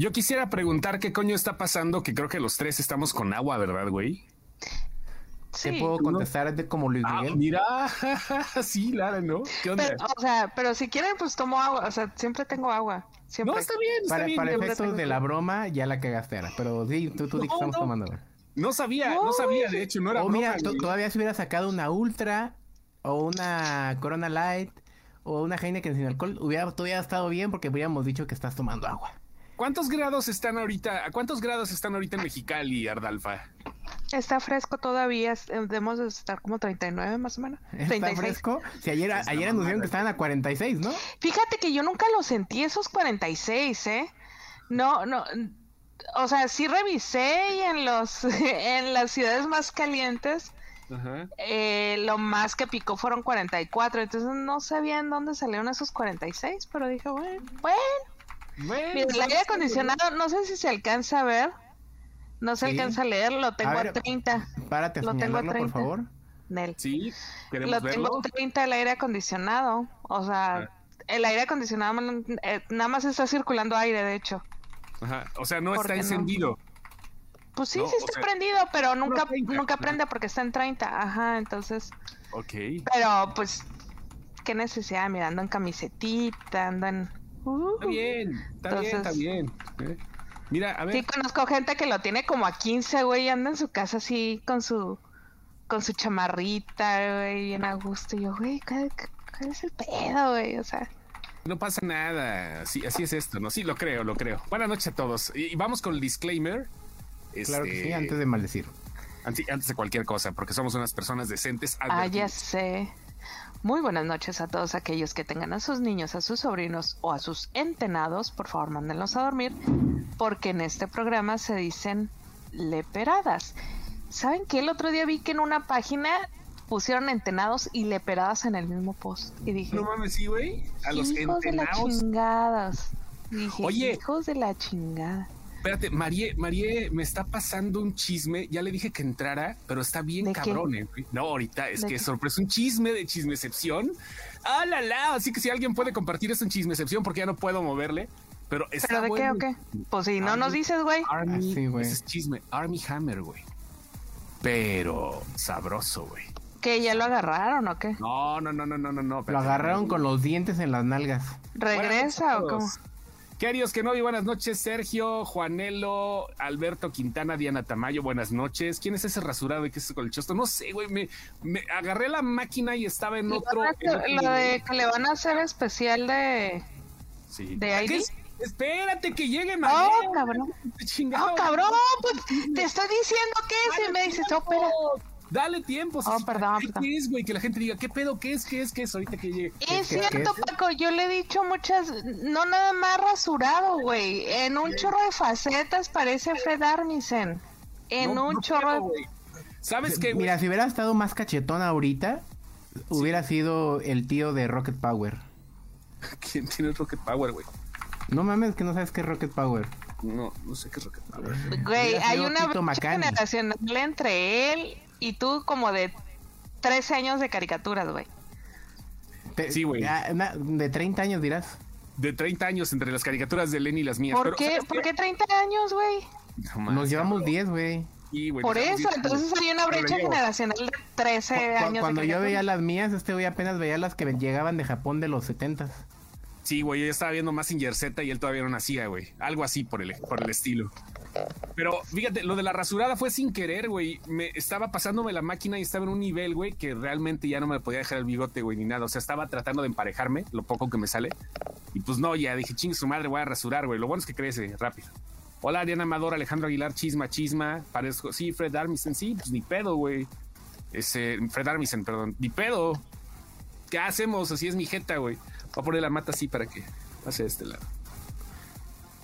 Yo quisiera preguntar qué coño está pasando, que creo que los tres estamos con agua, ¿verdad, güey? ¿Te puedo contestar de como Luis ah, Miguel? mira, sí, Lara, ¿no? ¿Qué onda? o sea, pero si quieren, pues tomo agua. O sea, siempre tengo agua. Siempre. No, está bien, está para, bien. Para efectos de la broma, ya la cagaste, Ara. Pero sí, tú, tú no, que estamos tomando. No sabía, no, sabía, de hecho, no era O mira, todavía se hubiera sacado una Ultra o una Corona Light o una Heineken sin alcohol, hubiera todavía estado bien porque hubiéramos dicho que estás tomando agua. ¿Cuántos grados están ahorita? ¿A cuántos grados están ahorita en Mexicali, Ardalfa? Está fresco todavía, eh, debemos de estar como 39 más o menos. ¿Está fresco? Si ayer, ayer anunciaron que estaban a 46, ¿no? Fíjate que yo nunca lo sentí esos 46, ¿eh? No, no, o sea, sí revisé y en los, en las ciudades más calientes, eh, lo más que picó fueron 44, entonces no sabía en dónde salieron esos 46, pero dije, bueno, bueno Mira, el aire acondicionado, no sé si se alcanza a ver. No se alcanza a leer, lo tengo a, 30. Párate, lo tengo a 30. por favor. Nel. Sí, Lo tengo a 30 el aire acondicionado. O sea, ah. el aire acondicionado eh, nada más está circulando aire, de hecho. Ajá. O sea, no está encendido. Pues sí, sí está prendido, pero nunca, nunca prende porque está en 30. Ajá, entonces. Ok. Pero pues, qué necesidad, mira, ando en camisetita, ando en está bien, está bien, está bien. ¿eh? Mira, a ver. Sí, conozco gente que lo tiene como a 15, güey, anda en su casa así con su con su chamarrita, güey, bien a gusto. Y yo, güey, ¿cuál, es el pedo, güey? O sea. No pasa nada, así, así es esto, ¿no? Sí, lo creo, lo creo. Buenas noches a todos. Y vamos con el disclaimer. Claro que sí, este, antes de maldecir. Antes, antes de cualquier cosa, porque somos unas personas decentes. Ah, ya sé. Muy buenas noches a todos aquellos que tengan a sus niños, a sus sobrinos o a sus entenados. Por favor, mándenlos a dormir, porque en este programa se dicen leperadas. ¿Saben qué? El otro día vi que en una página pusieron entenados y leperadas en el mismo post. Y dije, no mames, sí, güey. A los hijos de la chingadas. Dije, Oye, hijos de la chingada. Espérate, Marie, Marie, me está pasando un chisme. Ya le dije que entrara, pero está bien cabrón. Eh. No, ahorita es que es sorpresa, un chisme de chismecepción. ¡Ah, la, la! Así que si alguien puede compartir esto en chismecepción, porque ya no puedo moverle. Pero está ¿Pero de qué o qué? Pues si no nos dices, güey. Army, ah, güey. Ese es chisme. Army Hammer, güey. Pero sabroso, güey. ¿Que ya lo agarraron o qué? No, no, no, no, no, no. Lo agarraron con los dientes en las nalgas. ¿Regresa o cómo? Queridos que no vi, buenas noches, Sergio, Juanelo, Alberto Quintana, Diana Tamayo, buenas noches. ¿Quién es ese rasurado y qué es ese colchosto? No sé, güey, me, agarré la máquina y estaba en otro. Lo de que le van a hacer especial de. Sí. De ID. Espérate que llegue mañana. Oh, cabrón. Oh, cabrón, pues te estoy diciendo que es y me dices, oh, espera. Dale tiempo. Oh, perdón, ¿Qué es, güey? Que la gente diga, ¿qué pedo? ¿Qué es? ¿Qué es? ¿Qué es? Ahorita que llegue. Es cierto, Paco. Yo le he dicho muchas. No nada más rasurado, güey. En un chorro de facetas parece Fred Armisen. En un chorro. ¿Sabes qué, Mira, si hubiera estado más cachetón ahorita, hubiera sido el tío de Rocket Power. ¿Quién tiene Rocket Power, güey? No mames, que no sabes qué es Rocket Power. No, no sé qué es Rocket Power. Güey, hay una generacional entre él y tú como de 13 años de caricaturas, güey. Sí, güey. De 30 años dirás. De 30 años entre las caricaturas de Lenny y las mías. ¿Por, qué? ¿Por qué 30 años, güey? Nos llevamos 10, güey. Por eso, entonces hay una brecha generacional de 13 años. Cuando yo veía las mías, este güey apenas veía las que llegaban de Japón de los 70 Sí, güey, yo estaba viendo más Z y él todavía no nacía, güey. Algo así por el, por el estilo. Pero fíjate, lo de la rasurada fue sin querer, güey. Me estaba pasándome la máquina y estaba en un nivel, güey, que realmente ya no me podía dejar el bigote, güey, ni nada. O sea, estaba tratando de emparejarme, lo poco que me sale. Y pues no, ya dije, ching su madre, voy a rasurar, güey. Lo bueno es que crece rápido. Hola, Ariana Amador, Alejandro Aguilar, chisma, chisma. Parezco, sí, Fred Armisen, sí, pues ni pedo, güey. Ese, Fred Armisen, perdón, ni pedo. ¿Qué hacemos? Así es mi jeta, güey. Voy a poner la mata así para que pase de este lado.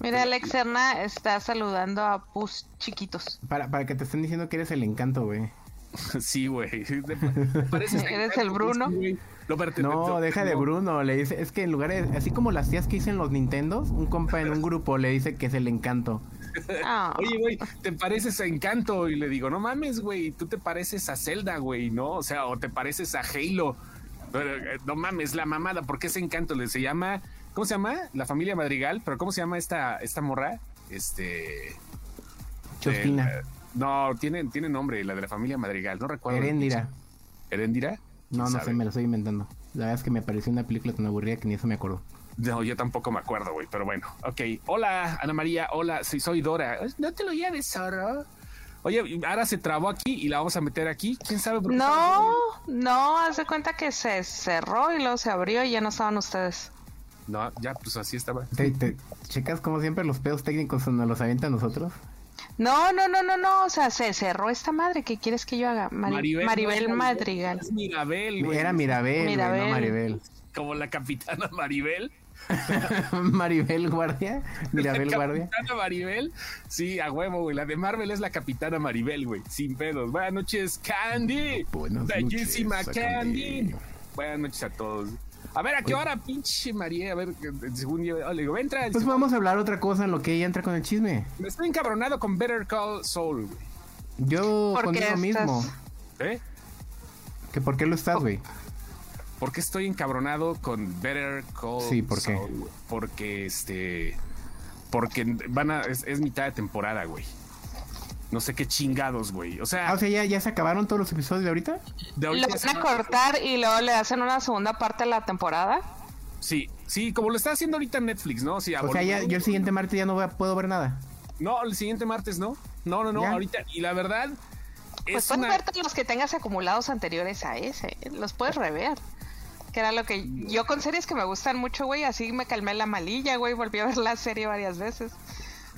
Mira, Alex Serna está saludando a pus chiquitos. Para, para que te estén diciendo que eres el encanto, güey. Sí, güey. ¿Eres el Bruno? No, deja de Bruno. Le dice, es que en lugar de, así como las tías que dicen los Nintendos, un compa en un grupo le dice que es el encanto. Ah. Oye, güey, te pareces a Encanto. Y le digo, no mames, güey, tú te pareces a Zelda, güey, ¿no? O sea, o te pareces a Halo. Eh, no mames, la mamada, porque ese Encanto le se llama ¿Cómo se llama? La familia Madrigal, pero ¿cómo se llama esta, esta morra? este... Chostina. no, tiene, tiene nombre, la de la familia Madrigal, no recuerdo. Erendira. ¿Erendira? No, no sé, me lo estoy inventando. La verdad es que me pareció una película tan aburrida que ni eso me acuerdo. No, yo tampoco me acuerdo, güey, pero bueno. Ok, hola, Ana María, hola, sí, soy Dora. No te lo lleves, zorro. Oye, ahora se trabó aquí y la vamos a meter aquí. ¿Quién sabe por qué? No, no, haz de cuenta que se cerró y luego se abrió y ya no estaban ustedes. No, ya, pues así estaba. ¿Te, checas como siempre los pedos técnicos nos los avientan nosotros? No, no, no, no, no, o sea, se cerró esta madre. ¿Qué quieres que yo haga? Maribel, Maribel Madrigal. Mirabel, güey. Era Mirabel, Mirabel. no Maribel. Como la capitana Maribel. Maribel Guardia. Mirabel la Guardia. Capitana Maribel. Sí, a huevo, güey. La de Marvel es la capitana Maribel, güey. Sin pedos. Buenas noches, Candy. Buenas Bellísima Candy. Buenas noches a todos. A ver, ¿a qué hora, pinche María? A ver, según yo, le digo, entra. Pues vamos a hablar otra cosa en lo que ella entra con el chisme. Me estoy encabronado con Better Call Saul, güey. Yo contigo mismo. ¿Eh? ¿Que por qué lo estás, güey? ¿Por qué estoy encabronado con Better Call Sí, ¿por qué? Porque este. Porque van a. Es, mitad de temporada, güey. No sé qué chingados, güey. O sea. Ah, o sea, ¿ya, ya se acabaron todos los episodios de ahorita. De ¿Lo van a cortar y luego le hacen una segunda parte de la temporada? Sí, sí, como lo está haciendo ahorita Netflix, ¿no? Sí, o sea, ya, yo el siguiente martes ya no puedo ver nada. No, el siguiente martes no. No, no, no, ahorita. Y la verdad. Pues puedes ver todos los que tengas acumulados anteriores a ese. Los puedes rever. Que era lo que. Yo con series que me gustan mucho, güey, así me calmé la malilla, güey. Volví a ver la serie varias veces.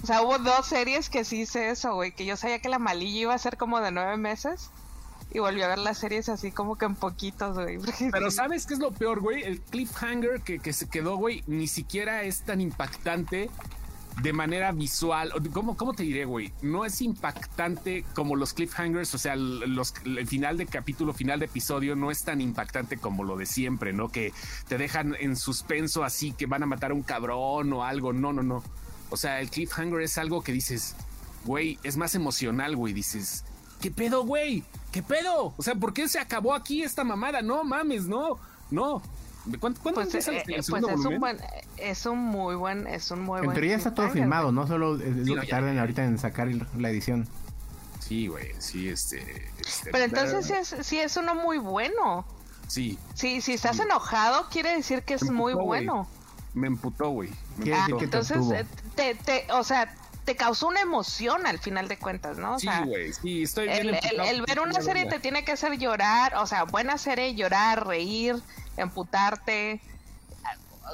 O sea, hubo dos series que sí hice eso, güey, que yo sabía que la malilla iba a ser como de nueve meses. Y volví a ver las series así como que en poquitos, güey. Pero ¿sabes qué es lo peor, güey? El cliffhanger que, que se quedó, güey, ni siquiera es tan impactante de manera visual. ¿Cómo, cómo te diré, güey? No es impactante como los cliffhangers, o sea, el final de capítulo, final de episodio, no es tan impactante como lo de siempre, ¿no? Que te dejan en suspenso así que van a matar a un cabrón o algo. No, no, no. O sea, el cliffhanger es algo que dices, güey, es más emocional, güey. Dices, ¿qué pedo, güey? ¿Qué pedo? O sea, ¿por qué se acabó aquí esta mamada? No mames, no, no. ¿Cuánto, cuánto pues, es, eh, pues es un buen, es un muy buen, es un muy en teoría está todo filmado, no solo es lo que tardan ahorita en sacar la edición. Sí, güey, sí, este, este Pero entonces sí es, sí es uno muy bueno. Sí. Sí, si estás enojado quiere decir que es muy bueno. Me emputó, güey. Ah, entonces, eh, te, te, o sea, te causó una emoción al final de cuentas, ¿no? O sí, güey, sí, estoy bien el, el, ver una serie te tiene que hacer llorar, o sea, buena serie, llorar, reír, emputarte.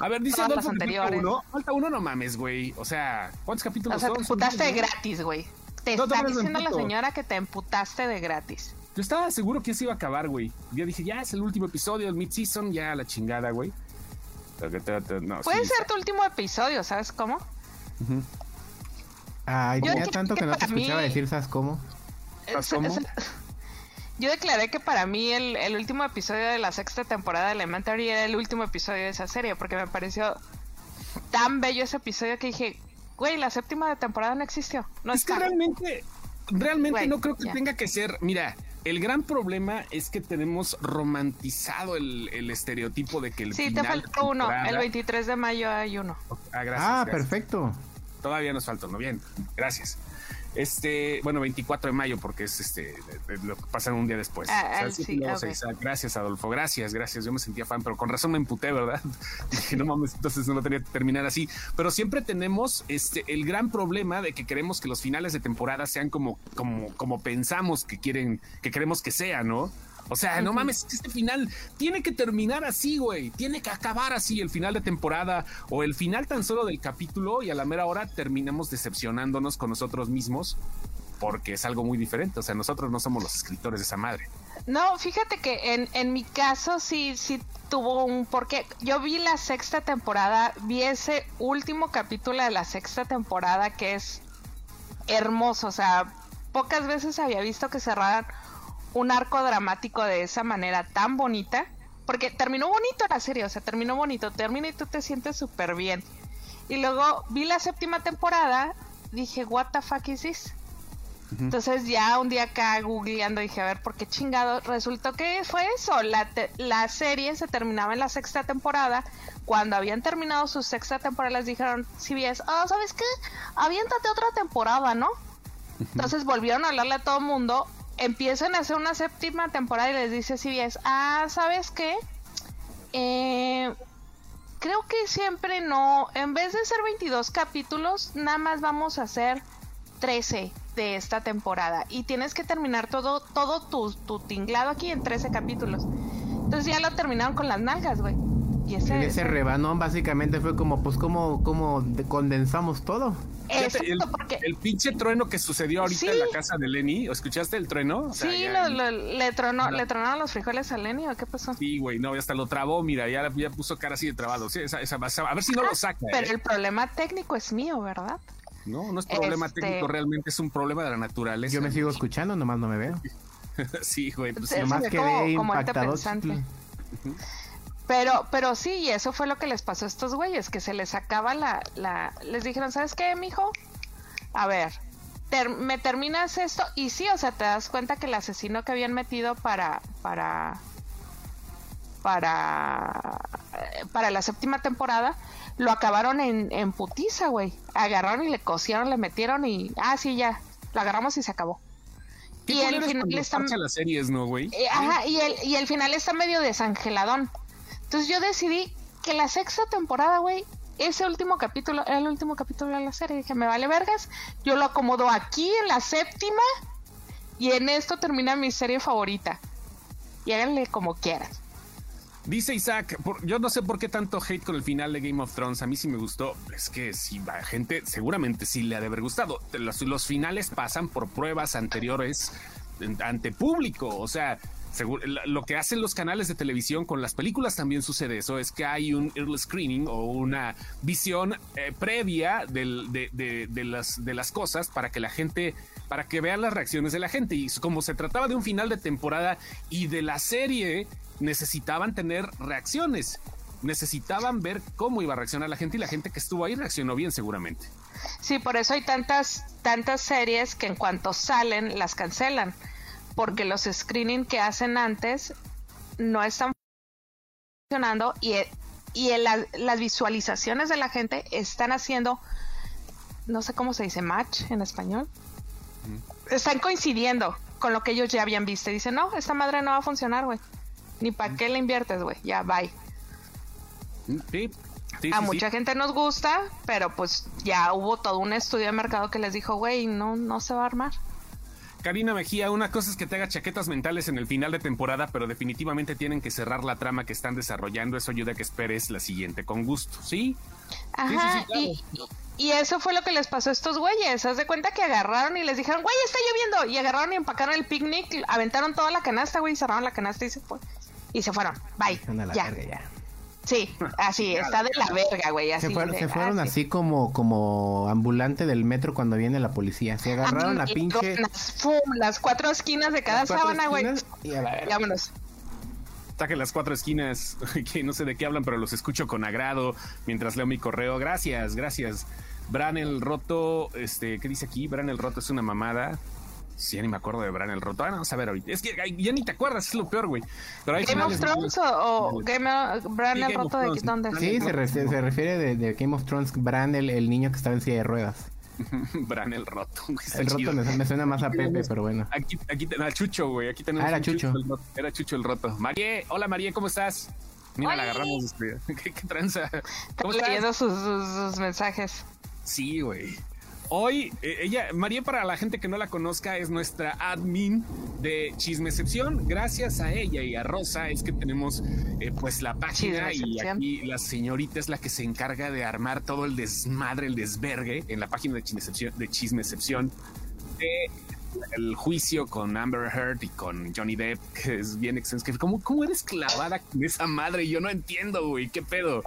A ver, dice Adolfo anteriores. Falta uno, falta uno, no mames, güey. O sea, ¿cuántos capítulos o sea, Te emputaste de gratis, güey. Te está diciendo la señora que te emputaste de gratis. Yo estaba seguro que eso iba a acabar, güey. Yo dije, ya es el último episodio, el mid-season, ya la chingada, güey. Puede ser tu último episodio, ¿sabes cómo? Ay, tenía tanto que, no te escuchaba decir, ¿sabes cómo? Yo declaré que para mí el, último episodio de la sexta temporada de Elementary era el último episodio de esa serie, porque me pareció tan bello ese episodio que dije, güey, la séptima temporada no existió. No es que realmente, realmente no creo que tenga que ser, mira, el gran problema es que tenemos romantizado el, estereotipo de que el Sí, te faltó uno. El 23 de mayo hay uno. Ah, gracias. Ah, perfecto. Todavía nos falta uno. Bien, gracias. Este, bueno, 24 de mayo, porque es este, lo pasan un día después. Ah, gracias, Adolfo, gracias, gracias. Yo me sentía fan, pero con razón me emputé, ¿verdad? Dije, no mames, entonces no tenía que terminar así. Pero siempre tenemos este el gran problema de que queremos que los finales de temporada sean como, como, como pensamos que quieren, que queremos que sean, ¿no? O sea, no mames, este final tiene que terminar así, güey. Tiene que acabar así el final de temporada o el final tan solo del capítulo y a la mera hora terminamos decepcionándonos con nosotros mismos porque es algo muy diferente. O sea, nosotros no somos los escritores de esa madre. No, fíjate que en, en mi caso sí, sí tuvo un porque yo vi la sexta temporada, vi ese último capítulo de la sexta temporada que es hermoso. O sea, pocas veces había visto que cerraran un arco dramático de esa manera tan bonita. Porque terminó bonito la serie, o sea, terminó bonito, termina y tú te sientes súper bien. Y luego vi la séptima temporada, dije, what the fuck is this? Entonces ya un día acá googleando dije, a ver, ¿por qué chingado? Resultó que fue eso, la, la serie se terminaba en la sexta temporada. Cuando habían terminado su sexta temporada les dijeron, si ves, ah, ¿sabes qué? Aviéntate otra temporada, ¿no? Entonces volvieron a hablarle a todo el mundo, empiezan a hacer una séptima temporada y les dice CBS, ah, ¿sabes qué? Eh, creo que siempre no, en vez de ser 22 capítulos, nada más vamos a hacer 13 de esta temporada y tienes que terminar todo todo tu, tu tinglado aquí en 13 capítulos. Entonces ya lo terminaron con las nalgas, güey. Y ese, en ese rebanón básicamente fue como, pues, como, como condensamos todo. el, porque... el, pinche trueno que sucedió ahorita en la casa de Lenny, ¿escuchaste el trueno? sí, le, tronó, le tronaron los frijoles a Lenny, ¿o qué pasó? Sí, güey, no, hasta lo trabó, mira, ya, ya puso cara así de trabado. Sí, esa, esa, a ver si no lo ah, saca. Pero ¿eh? el problema técnico es mío, ¿verdad? No, no es problema este técnico, realmente es un problema de la naturaleza. Yo me sigo escuchando, nomás no me veo. sí, güey. Pues, nomás quedé impactado. Pero, pero sí, y eso fue lo que les pasó a estos güeyes, que se les acaba la, la, les dijeron, ¿sabes qué, mijo? A ver, me terminas esto, y sí, o sea, te das cuenta que el asesino que habían metido para, para, para, eh, para la séptima temporada, lo acabaron en, en putiza, güey. Agarraron y le cosieron, le metieron y, ah, sí, ya, lo agarramos y se acabó. y el final está... las series, ¿no, güey? Eh, ajá, y el, y el final está medio desangeladón. Entonces yo decidí que la sexta temporada, güey, ese último capítulo era el último capítulo de la serie. Dije, me vale vergas. Yo lo acomodo aquí en la séptima y en esto termina mi serie favorita. Y háganle como quieran. Dice Isaac, yo no sé por qué tanto hate con el final de Game of Thrones. A mí sí me gustó. Es que si va gente, seguramente sí le ha de haber gustado. los finales pasan por pruebas anteriores ante público. O sea, lo que hacen los canales de televisión con las películas también sucede eso, es que hay un early screening o una visión eh, previa de, las, de las cosas para que la gente, para que vean las reacciones de la gente. Y como se trataba de un final de temporada y de la serie, necesitaban tener reacciones. Necesitaban ver cómo iba a reaccionar la gente y la gente que estuvo ahí reaccionó bien seguramente. Sí, por eso hay tantas, tantas series que en cuanto salen las cancelan porque los screening que hacen antes no están funcionando y, y las visualizaciones de la gente están haciendo, no sé cómo se dice, match en español. Están coincidiendo con lo que ellos ya habían visto. Y dicen, no, esta madre no va a funcionar, güey. Ni para qué le inviertes, güey. Ya, bye. a mucha gente nos gusta, pero pues ya hubo todo un estudio de mercado que les dijo, güey, no, no se va a armar. Karina Mejía, una cosa es que te haga chaquetas mentales en el final de temporada, pero definitivamente tienen que cerrar la trama que están desarrollando. Eso ayuda a que esperes la siguiente con gusto, ¿sí? Ajá, y, eso fue lo que les pasó a estos güeyes. Haz de cuenta que agarraron y les dijeron, güey, está lloviendo. Y agarraron y empacaron el picnic, aventaron toda la canasta, güey, cerraron la canasta y se fue. Y se fueron. Bye. ya. Sí, así, está de la verga, güey. se, fueron, así. como como ambulante del metro cuando viene la policía. Se agarraron la pinche. las cuatro esquinas de cada sábana, güey. Y vámonos. Taque las cuatro esquinas, que no sé de qué hablan, pero los escucho con agrado mientras leo mi correo. Gracias, gracias. Bran el Roto, este, ¿qué dice aquí? Bran el Roto es una mamada. Sí, ya ni me acuerdo de Bran el Roto. Ah, vamos a ver ahorita. Es que ya ni te acuerdas, es lo peor, güey. ¿Game of Thrones o, Game of, Bran el Roto de dónde? Sí, se, refiere de, Game of Thrones, Bran el, el niño que estaba en silla de ruedas. Bran el Roto. El Roto me, suena más a Pepe, pero bueno. Aquí, aquí a Chucho, güey. Aquí tenemos ah, era Chucho. era Chucho el Roto. Marie, hola Marie, ¿cómo estás? Mira, la agarramos. Este, ¿Qué, qué tranza? ¿Cómo Está leyendo sus, sus mensajes. Sí, güey. Hoy, eh, ella, María, para la gente que no la conozca, es nuestra admin de Chismecepción. Gracias a ella y a Rosa es que tenemos eh, pues la página y aquí la señorita es la que se encarga de armar todo el desmadre, el desvergue en la página de Chismecepción, de Chismecepción el juicio con Amber Heard y con Johnny Depp, que es bien extenso. ¿Cómo, ¿Cómo eres clavada con esa madre? Yo no entiendo, güey, ¿qué pedo?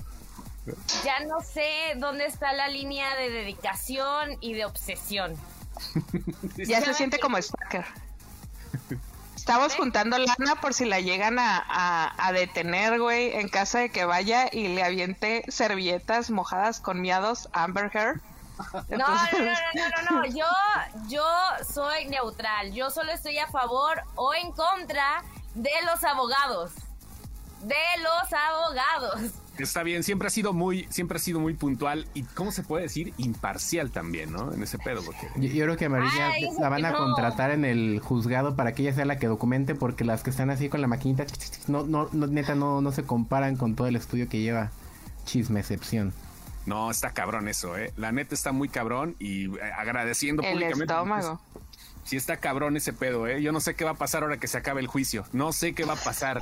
Ya no sé dónde está la línea de dedicación y de obsesión. ya se siente como Stalker. Estamos juntando lana por si la llegan a, detener, güey, en casa de que vaya y le aviente servilletas mojadas con miados a Amber Heard. No, no, no, no, no, no, yo, yo soy neutral, yo solo estoy a favor o en contra de los abogados, de los abogados. Está bien, siempre ha sido muy, siempre ha sido muy puntual y, ¿cómo se puede decir? Imparcial también, ¿no? En ese pedo, porque... Yo, creo que a María la van a contratar en el juzgado para que ella sea la que documente, porque las que están así con la maquinita, no, no, neta, no, no se comparan con todo el estudio que lleva Chisme Excepción. No, está cabrón eso, ¿eh? La neta está muy cabrón y eh, agradeciendo el públicamente. Estómago. sí está cabrón ese pedo, ¿eh? Yo no sé qué va a pasar ahora que se acabe el juicio. No sé qué va a pasar.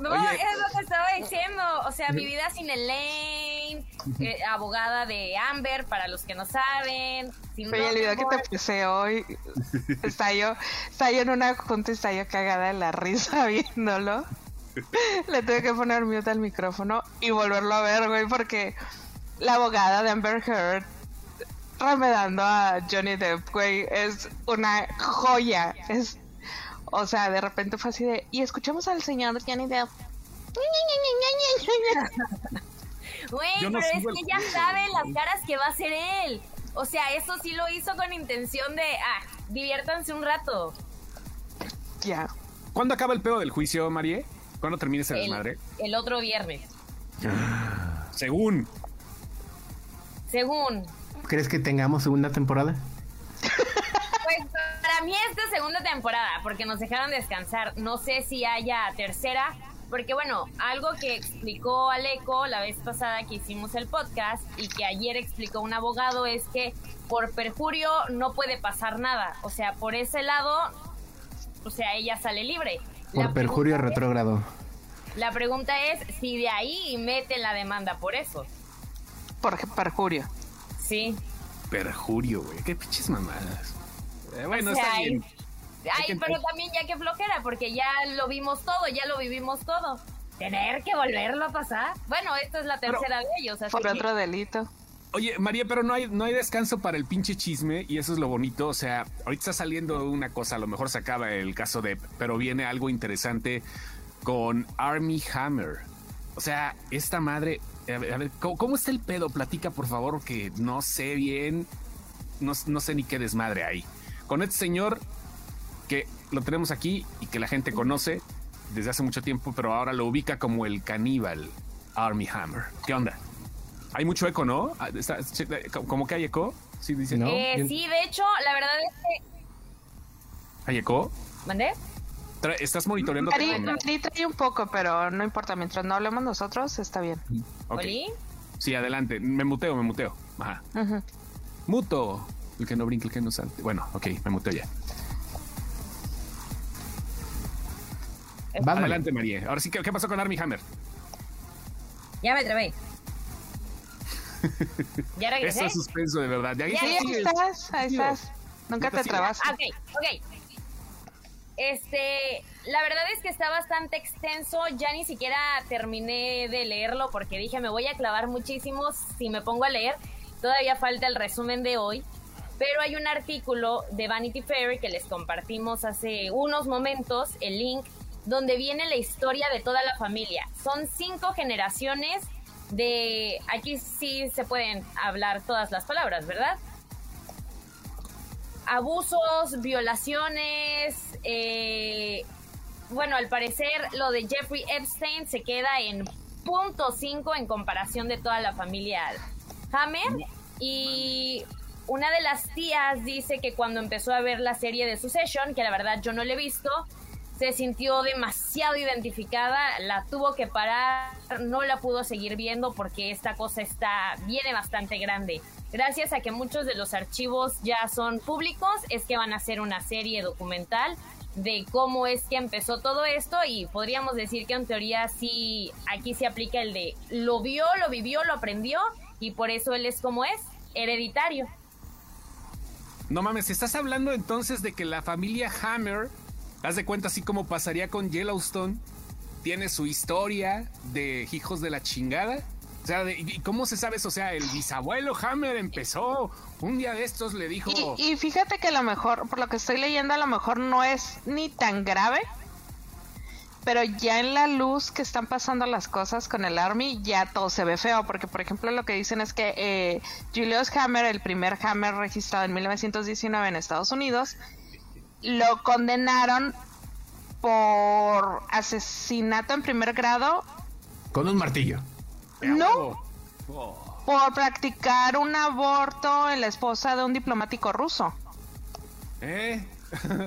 No, es lo que estaba diciendo. O sea, mi vida sin Elaine, eh, abogada de Amber, para los que no saben. Oye, el video que te puse hoy, está yo, está yo en una junta y está yo cagada de la risa viéndolo. Le tuve que poner mute al micrófono y volverlo a ver, güey, porque la abogada de Amber Heard remedando a Johnny Depp, güey, es una joya. Es o sea, de repente fue así de, y escuchamos al señor Johnny Depp. Güey, pero es que ya sabe las caras que va a hacer él. O sea, eso sí lo hizo con intención de, ah, diviértanse un rato. Ya. ¿Cuándo acaba el pedo del juicio, Marie? ¿Cuándo termina ese desmadre? El otro viernes. Según. Según. ¿Crees que tengamos segunda temporada? para mí esta segunda temporada, porque nos dejaron descansar. No sé si haya tercera, porque bueno, algo que explicó Aleco la vez pasada que hicimos el podcast y que ayer explicó un abogado es que por perjurio no puede pasar nada. O sea, por ese lado, o sea, ella sale libre. Por perjurio retrógrado. La pregunta es si de ahí meten la demanda por eso. Por perjurio. Sí. Perjurio, güey. Qué pinches mamadas. Eh, bueno, está bien. Ay, pero también ya que flojera, porque ya lo vimos todo, ya lo vivimos todo. Tener que volverlo a pasar. Bueno, esta es la tercera de ellos. por otro delito. Oye, María, pero no hay, no hay descanso para el pinche chisme y eso es lo bonito. O sea, ahorita está saliendo una cosa, a lo mejor se acaba el caso de, pero viene algo interesante con Army Hammer. O sea, esta madre, a ver, ¿cómo, está el pedo? Platica, por favor, que no sé bien, no, no sé ni qué desmadre hay con este señor que lo tenemos aquí y que la gente conoce desde hace mucho tiempo, pero ahora lo ubica como el caníbal Army Hammer. ¿Qué onda? Hay mucho eco, ¿no? Ah, ¿Cómo que hay eco? Sí, dice. ¿No? Eh, sí, de hecho, la verdad es que... ¿Hay eco? ¿Mandé? ¿Estás monitoreando? Sí, trae un poco, pero no importa. Mientras no hablemos nosotros, está bien. Okay. Sí, adelante. Me muteo, me muteo. Ajá. Muto. El que no brinque, el que no salte. Bueno, ok, me muteo ya. Adelante, María. Ahora sí, ¿qué, pasó con Army Hammer? Ya me trabé. ya regresé. Es suspenso de verdad. Ya, ahí estás, ahí estás. Nunca te trabas. Ok, ok. Este, la verdad es que está bastante extenso. Ya ni siquiera terminé de leerlo porque dije me voy a clavar muchísimo si me pongo a leer. Todavía falta el resumen de hoy. Pero hay un artículo de Vanity Fair que les compartimos hace unos momentos, el link, donde viene la historia de toda la familia. Son cinco generaciones de... Aquí sí se pueden hablar todas las palabras, ¿verdad? Abusos, violaciones, eh, bueno, al parecer lo de Jeffrey Epstein se queda en punto cinco en comparación de toda la familia Hammer. Y una de las tías dice que cuando empezó a ver la serie de Succession, que la verdad yo no la he visto, se sintió demasiado identificada, la tuvo que parar, no la pudo seguir viendo porque esta cosa está viene bastante grande. Gracias a que muchos de los archivos ya son públicos, es que van a hacer una serie documental de cómo es que empezó todo esto y podríamos decir que en teoría sí aquí se aplica el de lo vio, lo vivió, lo aprendió y por eso él es como es, hereditario. No mames, estás hablando entonces de que la familia Hammer, haz de cuenta así como pasaría con Yellowstone, tiene su historia de hijos de la chingada. O sea, ¿y cómo se sabe eso? O sea, el bisabuelo Hammer empezó, un día de estos le dijo... Y, fíjate que a lo mejor, por lo que estoy leyendo, a lo mejor no es ni tan grave, pero ya en la luz que están pasando las cosas con el Army, ya todo se ve feo, porque por ejemplo lo que dicen es que eh, Julius Hammer, el primer Hammer registrado en 1919 en Estados Unidos, lo condenaron por asesinato en primer grado. Con un martillo. No. Por practicar un aborto en la esposa de un diplomático ruso. ¿Eh?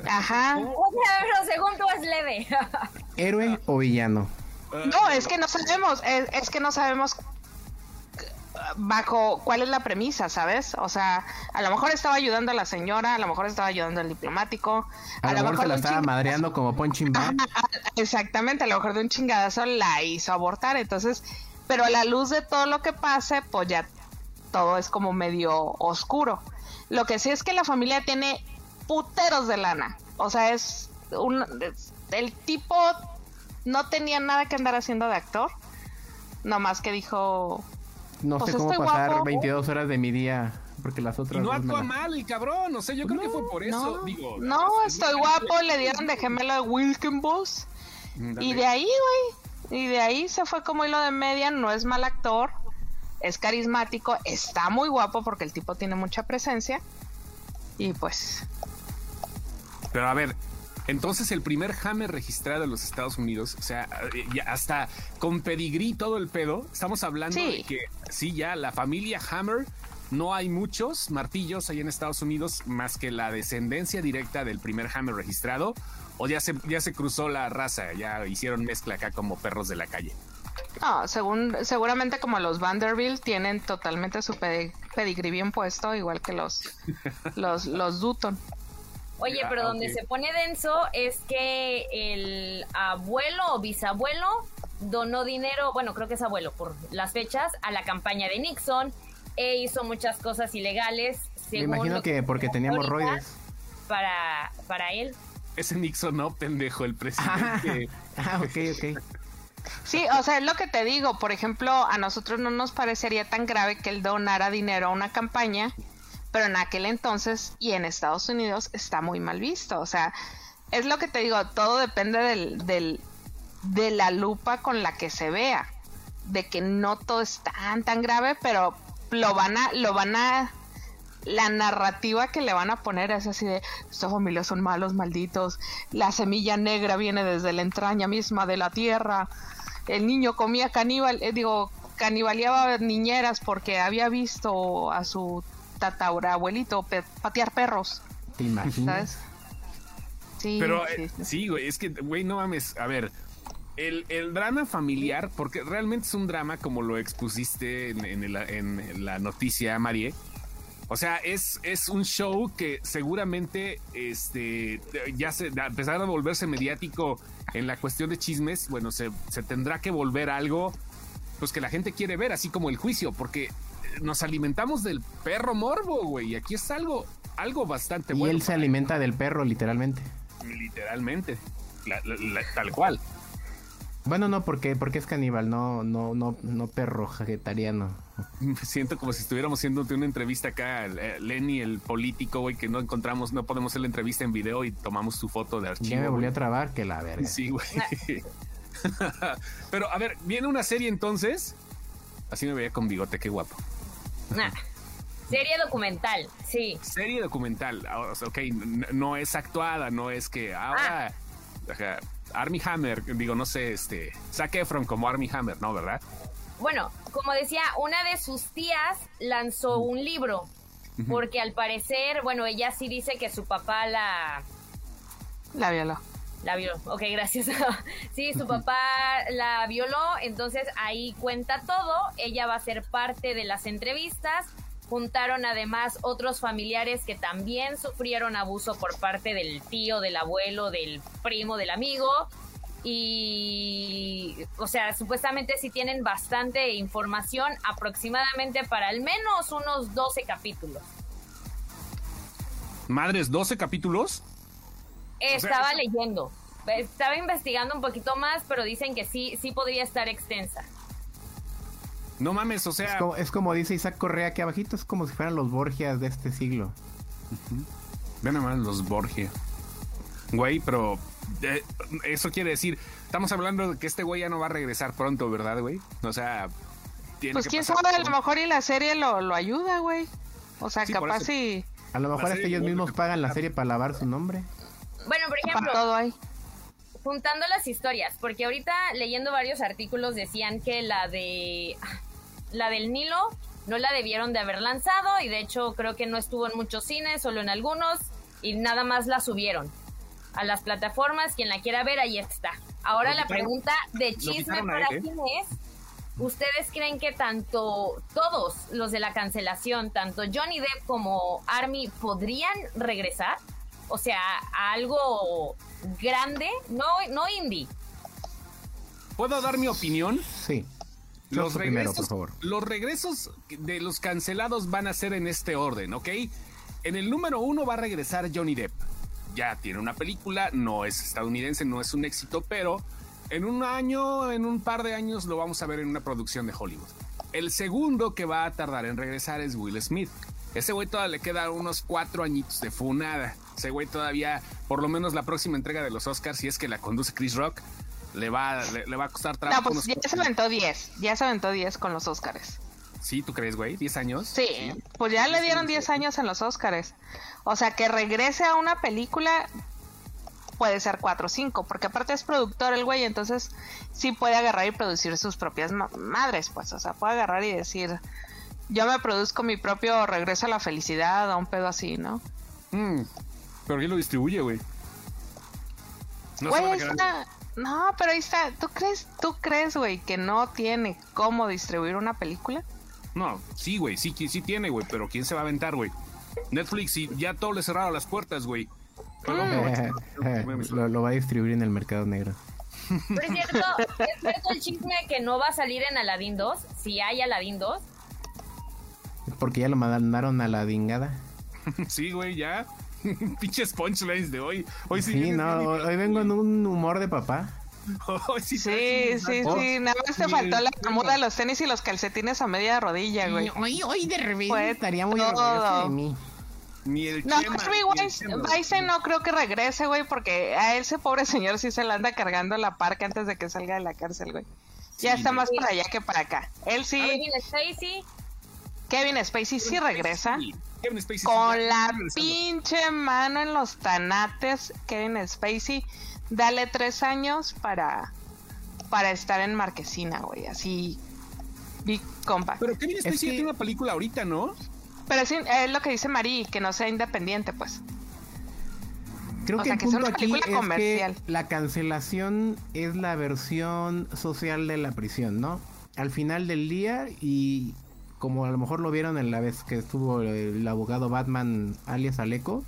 Ajá. pero según tú es leve. ¿Héroe o villano? No, es que no sabemos, es, que no sabemos bajo cuál es la premisa, ¿sabes? O sea, a lo mejor estaba ayudando a la señora, a lo mejor estaba ayudando al diplomático, a, lo mejor, la estaba madreando como punching bag. Exactamente, a lo mejor de un chingadazo la hizo abortar, entonces, pero a la luz de todo lo que pase, pues ya todo es como medio oscuro. Lo que sí es que la familia tiene puteros de lana. O sea, es un el tipo no tenía nada que andar haciendo de actor. Nomás que dijo no sé pues cómo pasar 22 horas de mi día porque las otras y no actúa mal el cabrón, no sé, yo creo que fue por eso, no, digo. No, estoy guapo, le dieron de gemelo de Wilkenbos. Y de ahí, güey, y de ahí se fue como hilo de media, no es mal actor, es carismático, está muy guapo porque el tipo tiene mucha presencia. Y pues pero a ver, entonces el primer Hammer registrado en los Estados Unidos, o sea, hasta con pedigrí todo el pedo, estamos hablando de que sí, ya la familia Hammer, no hay muchos martillos ahí en Estados Unidos más que la descendencia directa del primer Hammer registrado, o ya se, ya se cruzó la raza, ya hicieron mezcla acá como perros de la calle. No, según, seguramente como los Vanderbilt tienen totalmente su pedigrí bien puesto, igual que los, los, los Dutton. Oye, pero donde se pone denso es que el abuelo o bisabuelo donó dinero, bueno, creo que es abuelo por las fechas, a la campaña de Nixon e hizo muchas cosas ilegales. Me imagino que, porque teníamos rollos. Para, para él. Ese Nixon no, pendejo, el presidente. ah, ok, ok. Sí, o sea, es lo que te digo. Por ejemplo, a nosotros no nos parecería tan grave que él donara dinero a una campaña pero en aquel entonces y en Estados Unidos está muy mal visto. O sea, es lo que te digo, todo depende del, del, de la lupa con la que se vea, de que no todo es tan, tan grave, pero lo van a, lo van a, la narrativa que le van a poner es así de, esta familia son malos, malditos, la semilla negra viene desde la entraña misma de la tierra, el niño comía caníbal, eh, digo, canibaleaba niñeras porque había visto a su tataura abuelito patear perros. ¿Te imaginas? Sí, Pero eh, sí, güey, es que, güey, no mames, a ver, el, el, drama familiar, porque realmente es un drama como lo expusiste en, en, la noticia, Marie. O sea, es, es un show que seguramente este, ya se, a pesar de volverse mediático en la cuestión de chismes, bueno, se, se tendrá que volver algo pues que la gente quiere ver, así como el juicio, porque nos alimentamos del perro morbo, güey. Y aquí es algo, algo bastante bueno. Y él se alimenta del perro, literalmente. Literalmente. tal cual. Bueno, no, porque, porque es caníbal, no, no, no, no perro vegetariano. Me siento como si estuviéramos haciendo una entrevista acá, eh, Lenny, el político, güey, que no encontramos, no podemos hacer la entrevista en video y tomamos su foto de archivo. Ya me volví a trabar, que la verga. Sí, güey. Pero, a ver, viene una serie entonces. Así me veía con bigote, qué guapo. Serie documental, sí. Serie documental, ah, ok, no es actuada, no es que ahora ah. Army Hammer, digo, no sé, este, Zac Efron como Army Hammer, ¿no? ¿Verdad? Bueno, como decía, una de sus tías lanzó un libro, porque al parecer, bueno, ella sí dice que su papá la... La violó. La violó, ok, gracias. sí, su papá la violó, entonces ahí cuenta todo. Ella va a ser parte de las entrevistas. Juntaron además otros familiares que también sufrieron abuso por parte del tío, del abuelo, del primo, del amigo. Y, o sea, supuestamente sí tienen bastante información, aproximadamente para al menos unos 12 capítulos. Madres, 12 capítulos. Estaba leyendo, estaba investigando un poquito más, pero dicen que sí, sí podría estar extensa. No mames, o sea. Es como, dice Isaac Correa que abajito es como si fueran los Borgias de este siglo. Ven nomás los Borgia. Güey, pero eso quiere decir, estamos hablando de que este güey ya no va a regresar pronto, ¿verdad, güey? O sea, tiene pues quién sabe, a lo mejor y la serie lo, lo ayuda, güey. O sea, capaz y... A lo mejor hasta ellos mismos pagan la serie para lavar su nombre. Bueno, por ejemplo, todo juntando las historias, porque ahorita leyendo varios artículos decían que la de la del Nilo no la debieron de haber lanzado y de hecho creo que no estuvo en muchos cines, solo en algunos y nada más la subieron a las plataformas. Quien la quiera ver, ahí está. Ahora la pregunta de chisme para quién es. ¿Ustedes creen que tanto todos los de la cancelación, tanto Johnny Depp como Army, podrían regresar? O sea, a algo grande, no, no indie. ¿Puedo dar mi opinión? Sí. Los regresos, por favor. los regresos de los cancelados van a ser en este orden, ¿ok? En el número uno va a regresar Johnny Depp. Ya tiene una película, no es estadounidense, no es un éxito, pero en un año, en un par de años lo vamos a ver en una producción de Hollywood. El segundo que va a tardar en regresar es Will Smith. Ese güey todavía le queda unos cuatro añitos de funada. Ese güey todavía, por lo menos la próxima entrega de los Oscars, si es que la conduce Chris Rock, le va, le, va a costar trabajo. No, pues ya se aventó 10, ya se aventó 10 con los Oscars. Sí, ¿tú crees, güey? ¿10 años? Sí, pues ya le dieron 10 años en los Oscars. O sea, que regrese a una película puede ser 4 o 5, porque aparte es productor el güey, entonces sí puede agarrar y producir sus propias madres, pues, o sea, puede agarrar y decir, yo me produzco mi propio regreso a la felicidad o un pedo así, ¿no? Mm, pero ¿quién lo distribuye, güey? No, no, pero ahí está, ¿tú crees, tú crees, güey, que no tiene cómo distribuir una película? No, sí, güey, sí, sí tiene, güey, pero ¿quién se va a aventar, güey? Netflix y ya todo le cerraron las puertas, güey. lo, va a distribuir en el mercado negro. Pero es cierto, es cierto el chisme que no va a salir en Aladdin 2, si hay Aladdin 2. Porque ya lo mandaron a la dingada. sí, güey, ya. Pinches punchlines de hoy. Hoy sí, sí no, hoy vengo en un humor de papá. sí, sí, sí, sí, nada más te faltó la muda, los tenis y los calcetines a media rodilla, güey. Hoy, hoy de repente estaría muy orgulloso de mí. Ni el no, Harvey no creo que regrese, güey, porque a ese pobre señor sí se le anda cargando la parca antes de que salga de la cárcel, güey. Ya está más para allá que para acá. Él sí. Kevin Spacey sí regresa. Kevin Spacey con la pinche mano en los tanates. Kevin Spacey dale tres años para, para estar en Marquesina, güey. Así, big compa. Pero Kevin Spacey tiene una película ahorita, ¿no? Pero es, es lo que dice Mari, que no sea independiente, pues. Creo que el punto aquí es que la cancelación es la versión social de la prisión, ¿no? Al final del día y como a lo mejor lo vieron en la vez que estuvo el abogado Batman alias Aleco,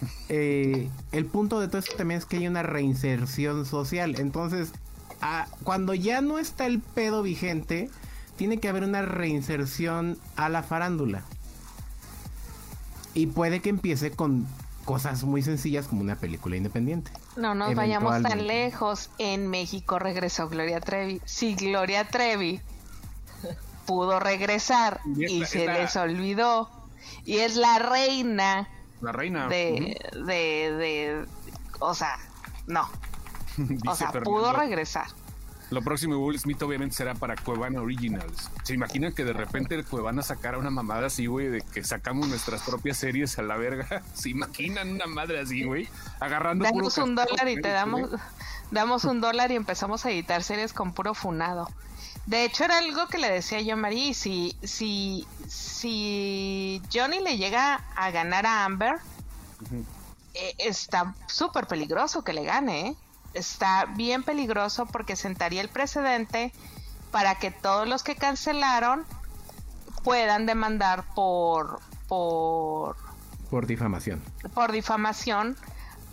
eh, el punto de todo esto también es que hay una reinserción social. Entonces, cuando ya no está el pedo vigente, tiene que haber una reinserción a la farándula. Y puede que empiece con cosas muy sencillas como una película independiente. No nos vayamos tan lejos. En México regresó Gloria Trevi. Si Gloria Trevi pudo regresar y, se les olvidó y es la reina la reina. De, de, de, o sea, no. o sea, pudo regresar. Lo próximo de Will Smith obviamente será para Cuevana Originals. ¿Se imaginan que de repente el Cuevana sacara una mamada así, güey, de que sacamos nuestras propias series a la verga? ¿Se imaginan una madre así, güey? Agarrando Damos un dólar y te damos, damos un dólar y empezamos a editar series con puro funado. De hecho, era algo que le decía yo a Marí, si, si, si Johnny le llega a ganar a Amber, eh, está súper peligroso que le gane, ¿eh? Está bien peligroso porque sentaría el precedente para que todos los que cancelaron puedan demandar por por por difamación. Por difamación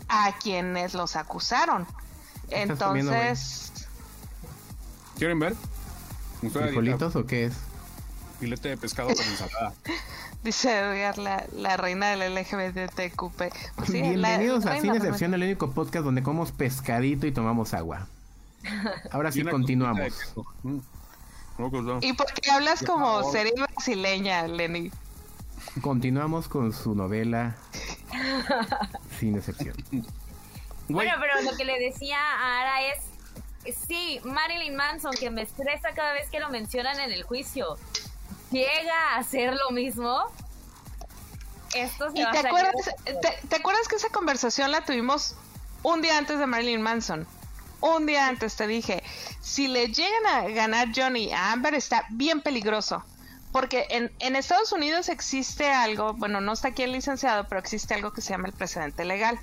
a quienes los acusaron. Entonces, ¿quieren ver? ¿Frijolitos o qué es? Filete de pescado con ensalada. Dice Edgar, la, la, reina del LGBTQP. Pues Bienvenidos a Sin Excepción, el único podcast donde comemos pescadito y tomamos agua. Ahora sí continuamos. Mm. ¿Y por qué hablas como serie brasileña, Lenny? Continuamos con su novela Sin Excepción. Bueno, pero lo que le decía a Ara es, sí, Marilyn Manson, que me estresa cada vez que lo mencionan en el juicio, llega a hacer lo mismo. Esto se ¿Y te, acuerdas, te, acuerdas que esa conversación la tuvimos un día antes de Marilyn Manson? Un día antes te dije, si le llegan a ganar Johnny a Amber está bien peligroso. Porque en, en Estados Unidos existe algo, bueno, no está aquí el licenciado, pero existe algo que se llama el precedente legal.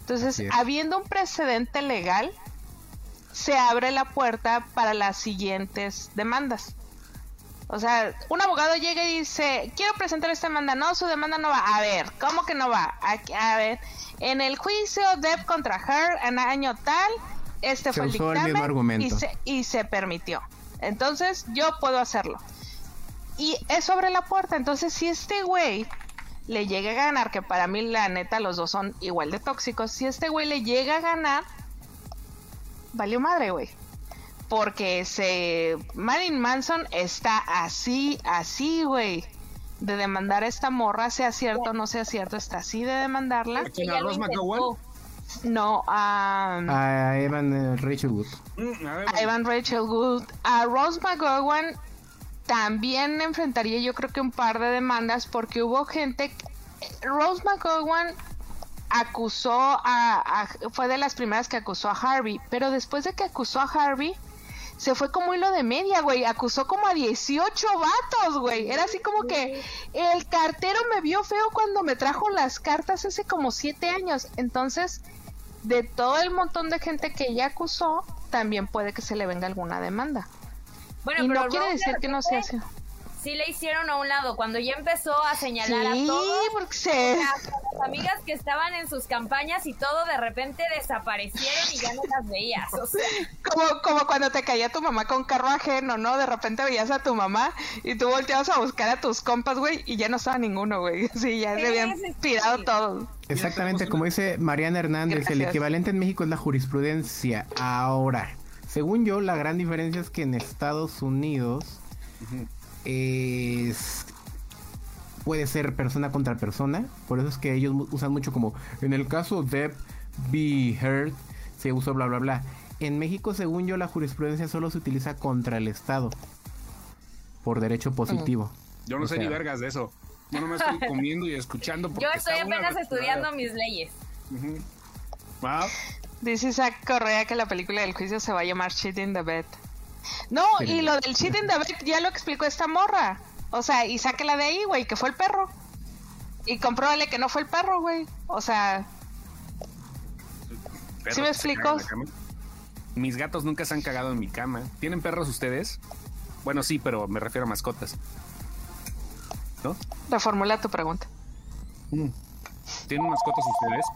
Entonces, habiendo un precedente legal, se abre la puerta para las siguientes demandas. O sea, un abogado llega y dice, quiero presentar esta demanda. No, su demanda no va. A ver, ¿cómo que no va? A, ver, en el juicio Deb contra Her en año tal, este fue el dictamen y, se, y se permitió. Entonces, yo puedo hacerlo. Y eso abre la puerta. Entonces, si este güey le llega a ganar, que para mí la neta los dos son igual de tóxicos, si este güey le llega a ganar, valió madre, güey. Porque ese Marilyn Manson está así, así, güey. De demandar a esta morra, sea cierto o no sea cierto, está así de demandarla. ¿A Rose McGowan? No, a... a Evan eh, Rachel Wood. Mm, a, Evan Rachel Wood. A Rose McGowan también enfrentaría yo creo que un par de demandas porque hubo gente... Rose McGowan acusó a, fue de las primeras que acusó a Harvey, pero después de que acusó a Harvey, se fue como hilo de media, güey. Acusó como a 18 vatos, güey. Era así como que el cartero me vio feo cuando me trajo las cartas hace como 7 años. Entonces, de todo el montón de gente que ella acusó, también puede que se le venga alguna demanda. Bueno, y no quiere decir que no se hace sí le hicieron a un lado cuando ya empezó a señalar a todos porque las amigas que estaban en sus campañas y todo de repente desaparecieron y ya no las veías como como cuando te caía tu mamá con carro ajeno no de repente veías a tu mamá y tú volteabas a buscar a tus compas güey y ya no estaba ninguno güey. Sí ya se habían tirado todos. Exactamente como dice Mariana Hernández el equivalente en México es la jurisprudencia. Ahora según yo la gran diferencia es que en Estados Unidos es puede ser persona contra persona. Por eso es que ellos usan mucho como en el caso de be heard se usó bla bla bla. En México, según yo, la jurisprudencia solo se utiliza contra el Estado por derecho positivo. Yo no sé ni vergas de eso. Yo no me estoy comiendo y escuchando. Yo estoy apenas estudiando mis leyes. Dice Isaac Correa que la película del juicio se va a llamar Shit in the Bed. No, y lo del cheating de Beth ya lo explicó esta morra. O sea, y sáquela de ahí, güey, que fue el perro. Y compruébale que no fue el perro, güey. O sea. ¿Sí me explico? Mis gatos nunca se han cagado en mi cama. ¿Tienen perros ustedes? Bueno, sí, pero me refiero a mascotas. ¿No? Reformula tu pregunta. Mm. ¿Tienen mascotas ustedes?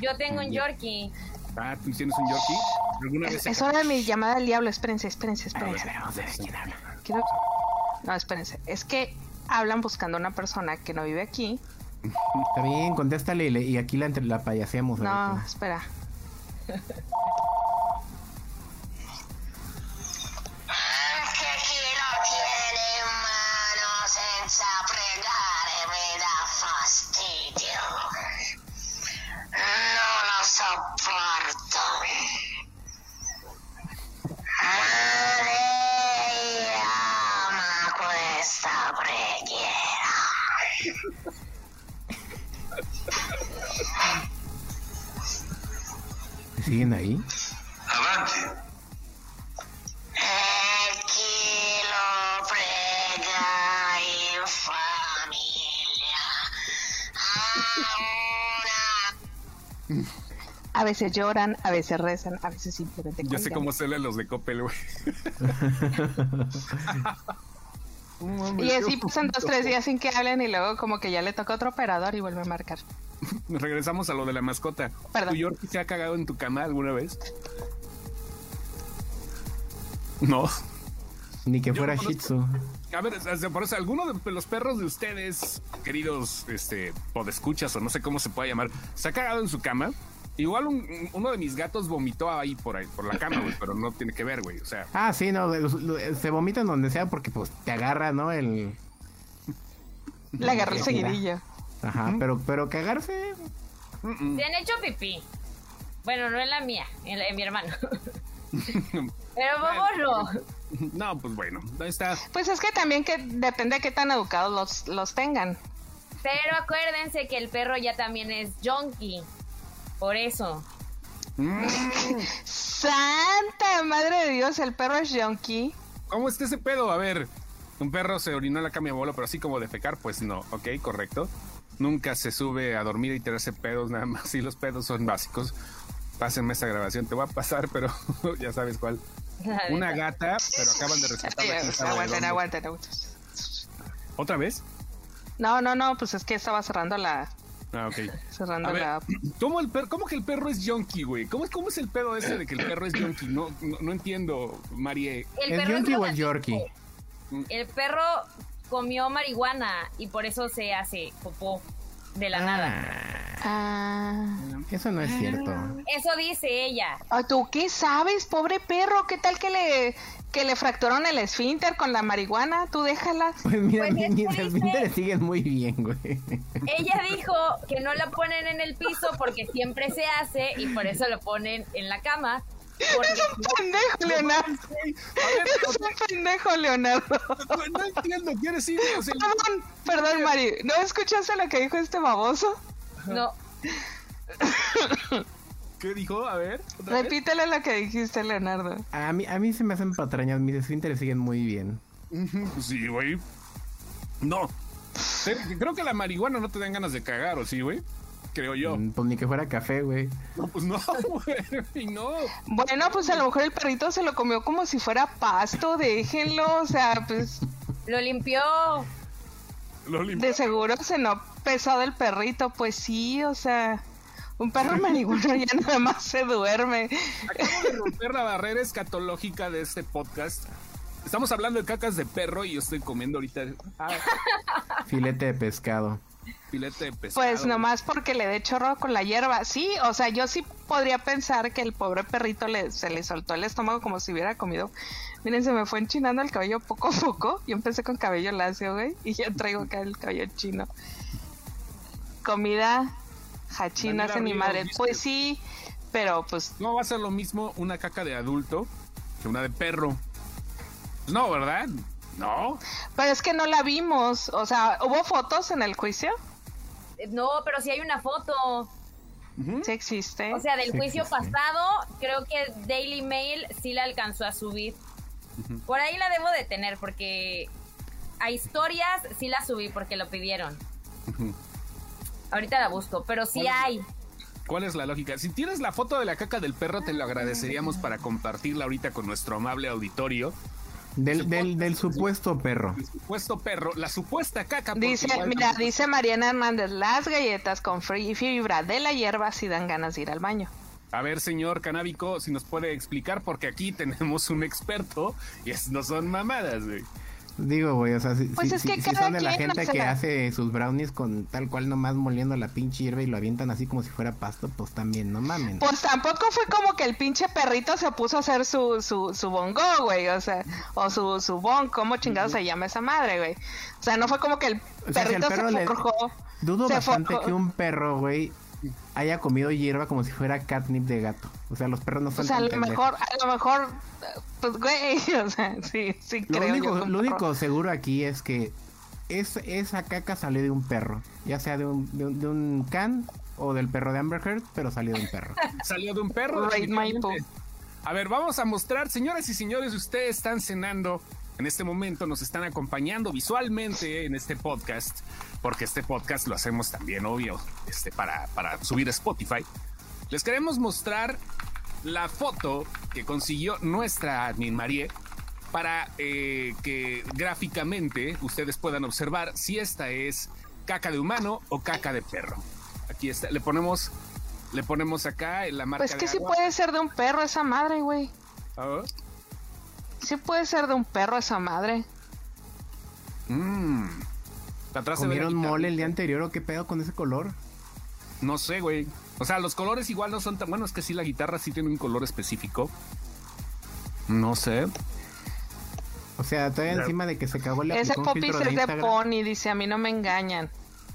Yo tengo un Yorkie. Ah, ¿tú tienes un Yorkie? ¿Alguna vez es, hora de mi llamada al diablo. Espérense, espérense, espérense. A ver, quién habla. No, espérense. Es que hablan buscando a una persona que no vive aquí. Está bien, contéstale y, aquí la, la payaseamos. No, espera. Veces lloran, a veces rezan, a veces simplemente. Yo sé cómo se leen los de Coppel, güey. y así pasan dos, tres días sin que hablen y luego como que ya le toca otro operador y vuelve a marcar. Regresamos a lo de la mascota. Perdón. ¿Tu Yorkie se ha cagado en tu cama alguna vez? No. Ni que fuera Shih Tzu. A ver, por eso, alguno de los perros de ustedes, queridos, este, podescuchas o no sé cómo se puede llamar, se ha cagado en su cama. Igual uno de mis gatos vomitó ahí por ahí, por la cama, güey, pero no tiene que ver, güey, o sea. Ah, sí, no, se vomitan donde sea porque pues te agarra, ¿no? El... Le agarra el seguidillo. Ajá, pero, pero cagarse. Se han hecho pipí. Bueno, no en la mía, en, mi hermano. Pero vámonos. No, pues bueno, ahí está. Pues es que también que depende de qué tan educados los, los tengan. Pero acuérdense que el perro ya también es junkie. Por eso. Mm. Santa madre de Dios, el perro es junkie. ¿Cómo está ese pedo? A ver, un perro se orinó en la cama de abuelo, pero así como de fecar, pues no. Ok, correcto. Nunca se sube a dormir y tirarse pedos, nada más. Y los pedos son básicos. Pásenme esta grabación, te voy a pasar, pero ya sabes cuál. Una gata, pero acaban de rescatar. aguanten, aguanten, ¿Otra vez? No, no, no, pues es que estaba cerrando la. Ah, ok. Cerrando la. ¿cómo, el ¿Cómo que el perro es yonki, güey? ¿Cómo, ¿Cómo es el pedo ese de que el perro es yonki? No, no, entiendo, Marie. ¿El, yonki o el yorkie? El perro comió marihuana y por eso se hace popó de la nada. Ah. Eso no es cierto. Eso dice ella. ¿Tú qué sabes, pobre perro? ¿Qué tal que le que le fracturaron el esfínter con la marihuana? Tú déjala. Pues mira, pues mis esfínteres siguen muy bien, güey. Ella dijo que no la ponen en el piso porque siempre se hace y por eso lo ponen en la cama. Porque... Es un pendejo, Leonardo. es un pendejo, Leonardo. No, entiendo, ¿quieres ir? Perdón, perdón, Mari. ¿No escuchaste lo que dijo este baboso? No. ¿Qué dijo? A ver. Repítele lo que dijiste, Leonardo. A mí, a mí se me hacen patrañas, mis esfínteres siguen muy bien. Sí, güey. No. Creo que la marihuana no te dan ganas de cagar, ¿o sí, güey? Creo yo. Mm, pues ni que fuera café, güey. No, pues no, güey, no. Bueno, pues a lo mejor el perrito se lo comió como si fuera pasto, déjenlo, o sea, pues... Lo limpió. Lo limpió. De seguro se no pesado el perrito, pues sí, o sea, un perro marihuana ya nada más se duerme. Acabo de romper la barrera escatológica de este podcast. Estamos hablando de cacas de perro y yo estoy comiendo ahorita ah. filete de pescado. Filete de pescado. Pues nomás porque le dé chorro con la hierba. Sí, o sea, yo sí podría pensar que el pobre perrito le, se le soltó el estómago como si hubiera comido. Miren, se me fue enchinando el cabello poco a poco. Yo empecé con cabello lacio, güey, y ya traigo acá el cabello chino comida hachina hace mi madre. Pues sí, pero pues. No va a ser lo mismo una caca de adulto que una de perro. Pues no, ¿verdad? No. Pero es que no la vimos. O sea, ¿hubo fotos en el juicio? No, pero sí hay una foto. Sí existe. O sea, del juicio pasado, creo que Daily Mail sí la alcanzó a subir. Por ahí la debo de tener porque a historias sí la subí porque lo pidieron. Ahorita la busco, pero sí hay. ¿Cuál es la lógica? Si tienes la foto de la caca del perro, te lo agradeceríamos para compartirla ahorita con nuestro amable auditorio. Del, del, supuesto perro. El supuesto perro, la supuesta caca. Dice, mira, dice Mariana Hernández, las galletas con fibra de la hierba si dan ganas de ir al baño. A ver, señor canábico, si nos puede explicar, porque aquí tenemos un experto y es, no son mamadas, güey. Digo, güey, o sea, si, pues son de la gente que hace sus brownies con tal cual nomás moliendo la pinche hierba y lo avientan así como si fuera pasto, pues también, no mamen. Pues tampoco fue como que el pinche perrito se puso a hacer su, su, su bongo, güey, o sea, o su, su bon, ¿cómo chingado se llama esa madre, güey? O sea, no fue como que el perrito se le... Dudo bastante que un perro, güey, haya comido hierba como si fuera catnip de gato. O sea, los perros no son O sea, a lo mejor, a lo mejor, pues güey, o sea, sí, sí lo creo único, Lo único seguro aquí es que es, esa caca salió de un perro, ya sea de un, de un, can o del perro de Amber Heard, pero salió de un perro. salió de un perro. a ver, vamos a mostrar, señoras y señores, ustedes están cenando en este momento, nos están acompañando visualmente en este podcast porque este podcast lo hacemos también, obvio, este, para, para subir a Spotify. Les queremos mostrar la foto que consiguió nuestra admin Marie para eh, que gráficamente ustedes puedan observar si esta es caca de humano o caca de perro. Aquí está, le ponemos, le ponemos acá en la marca. Pues que sí puede ser de un perro esa madre, güey. ¿Ah? Sí puede ser de un perro esa madre. Mmm. ¿Comieron mole el día anterior o qué pedo con ese color? No sé, güey. O sea, los colores igual no son tan buenos. Es que sí, la guitarra sí tiene un color específico. No sé. O sea, todavía encima de que se cagó la Ese popis es de Pony, dice, a mí no me engañan.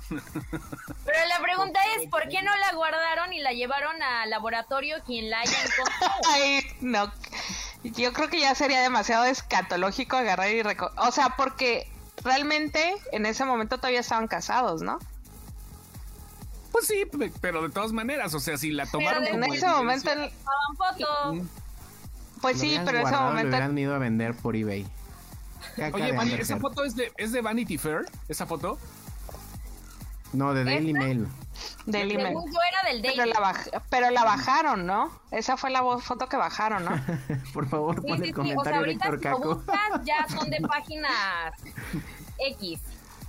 Pero la pregunta es ¿por qué no la guardaron y la llevaron al laboratorio quien la haya encontrado? Ay, no. Yo creo que ya sería demasiado escatológico agarrar y O sea, porque realmente en ese momento todavía estaban casados, ¿no? Pues sí, pero de todas maneras, o sea, si la tomaron en ese momento Pues sí, pero en ese momento lo hubieran ido a vender por eBay. Oye, ¿esa foto es de, es de Vanity Fair? ¿Esa foto? No, de Daily Mail. Daily Mail. Yo era del Daily. Pero la, pero la bajaron, ¿no? Esa fue la foto que bajaron, ¿no? Por favor, pon el comentario, o sea, Caco. ya son de páginas X.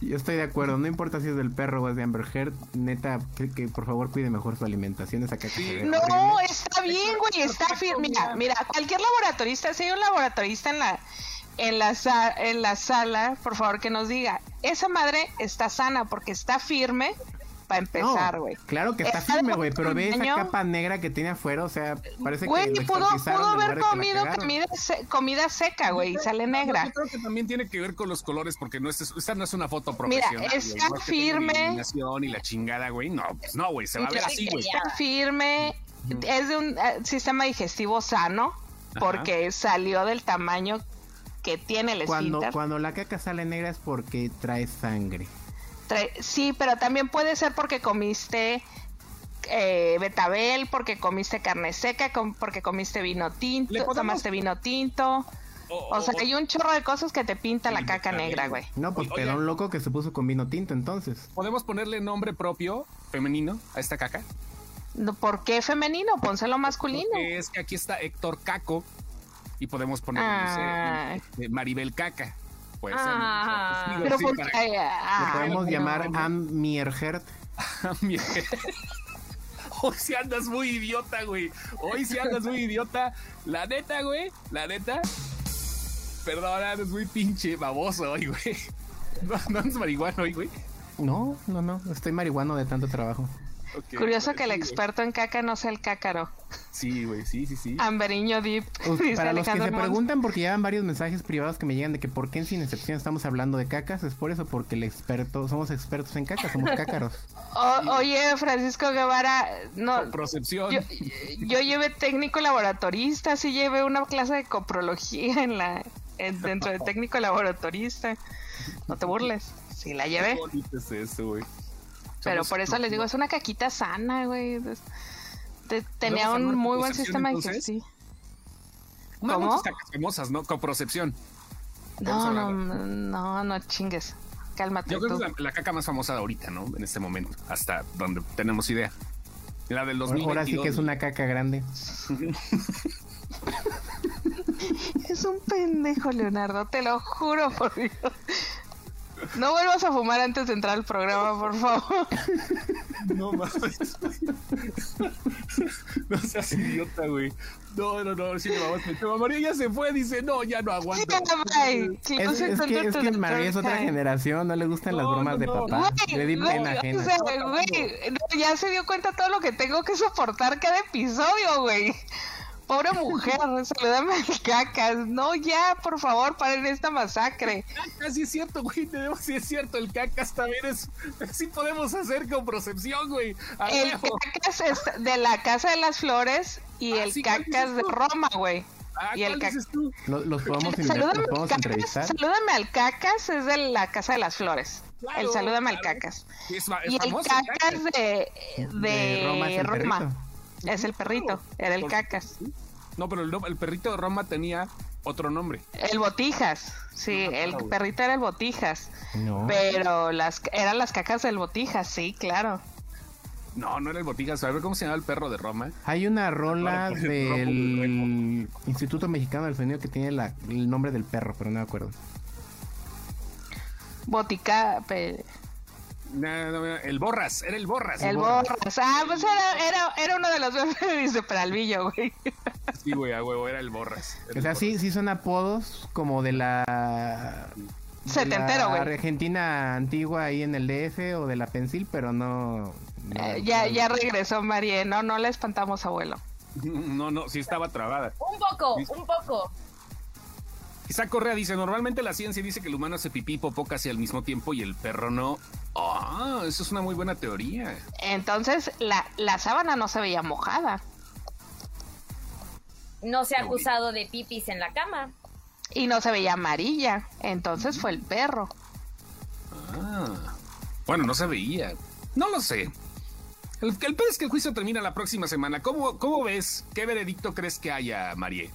Yo estoy de acuerdo, no importa si es del perro o es de Amber Heard, neta, que, por favor cuide mejor su alimentación, esa caca. No, está bien, güey, está firme. Mira, mira, cualquier laboratorista, si hay un laboratorista en la en la, en la sala, por favor que nos diga, esa madre está sana porque está firme para empezar, güey. claro que está firme, güey, pero ve esa capa negra que tiene afuera, o sea, parece que lo pudo, pudo haber comido comida, comida, seca, güey, y sale negra. Yo creo que también tiene que ver con los colores, porque no es, esta no es una foto profesional. Mira, está firme. Y la chingada, güey, no, pues no, güey, se va a ver así, güey. Está firme, es de un eh, sistema digestivo sano, porque salió del tamaño que tiene el cuando, Cuando la caca sale negra es porque trae sangre sí, pero también puede ser porque comiste eh, betabel, porque comiste carne seca, porque comiste vino tinto, tomaste vino tinto. O, sea, hay un chorro de cosas que te pinta la caca negra, güey. No, pues era un loco que se puso con vino tinto entonces. ¿Podemos ponerle nombre propio, femenino, a esta caca? ¿Por qué femenino? Pónselo masculino. es que aquí está Héctor Caco y podemos poner ah. eh, Maribel Caca. Puede ser. Ah, pero podemos llamar Am Mierhert. Hoy si andas muy idiota, güey. Hoy si andas muy idiota. La neta, güey. La neta. Perdón, andas muy pinche baboso hoy, güey. ¿No, no andas marihuana hoy, güey? No, no, no. Estoy marihuano de tanto trabajo. Curioso que el experto en caca no sea el cácaro. Sí, güey, sí, sí, sí. Amberiño Deep. para los que se preguntan, porque llevan varios mensajes privados que me llegan de que por qué en Sin Excepción estamos hablando de cacas, es por eso, porque el experto, somos expertos en cacas, somos cácaros. oye, Francisco Guevara, no. Procepción. Yo, llevé técnico laboratorista, sí llevé una clase de coprología en la, dentro de técnico laboratorista. No te burles, sí la llevé. ¿Qué es eso, güey? Pero por eso les digo, es una caquita sana, güey. tenía un muy buen sistema digestivo. ¿Cómo? cacas famosas, ¿no? Coprocepción. No, no, no, no chingues. Cálmate. Yo creo que es la, caca más famosa de ahorita, ¿no? En este momento, hasta donde tenemos idea. La del 2022. Ahora sí que es una caca grande. es un pendejo, Leonardo, te lo juro por Dios. No vuelvas a fumar antes de entrar al programa, por favor. No mames. No seas idiota, güey. No, no, no, sí, mamá, María ya se fue, dice, no, ya no aguanto. es, es, que, es que María es otra generación, no le gustan las bromas de papá. le di pena ajena. ya se dio cuenta todo lo que tengo que soportar cada episodio, güey. Pobre mujer, saludame al cacas. No, ya, por favor, paren esta masacre. Cacas, sí es cierto, güey. Tenemos, sí es cierto, el cacas también es. Sí podemos hacer con procepción, güey. el cacas es de la Casa de las Flores y ah, el cacas de Roma, güey. Ah, y el cacas. Los, podemos, salúdame entrevistar. Salúdame al cacas, es de la Casa de las Flores. el salúdame al cacas. y el cacas de, de, Roma. Es el perrito, era el cacas. No, pero el, perrito de Roma tenía otro nombre. El Botijas, sí, el perrito era el Botijas. Pero las eran las cacas del Botijas, sí, claro. No, no era el Botijas. A ver cómo se llama el perro de Roma. Hay una rola del Instituto Mexicano del Sonido que tiene el nombre del perro, pero no me acuerdo. Botica el Borras, era el Borras. El, borras. Ah, pues era, era, era uno de los bebés de Peralvillo, güey. Sí, güey, a huevo, era el Borras. o sea, sí, sí son apodos como de la... Setentero, güey. Argentina antigua ahí en el DF o de la Pensil, pero no... Eh, ya, ya regresó María, no, no le espantamos, abuelo. No, no, sí estaba trabada. Un poco, un poco. Isaac Correa dice, normalmente la ciencia dice que el humano hace pipí popó casi al mismo tiempo y el perro no. Ah, eso es una muy buena teoría. Entonces, la, la sábana no se veía mojada. No se ha acusado de pipis en la cama. Y no se veía amarilla. Entonces fue el perro. Ah. Bueno, no se veía. No lo sé. El, el peor es que el juicio termina la próxima semana. ¿Cómo, cómo ves? ¿Qué veredicto crees que haya, Marie?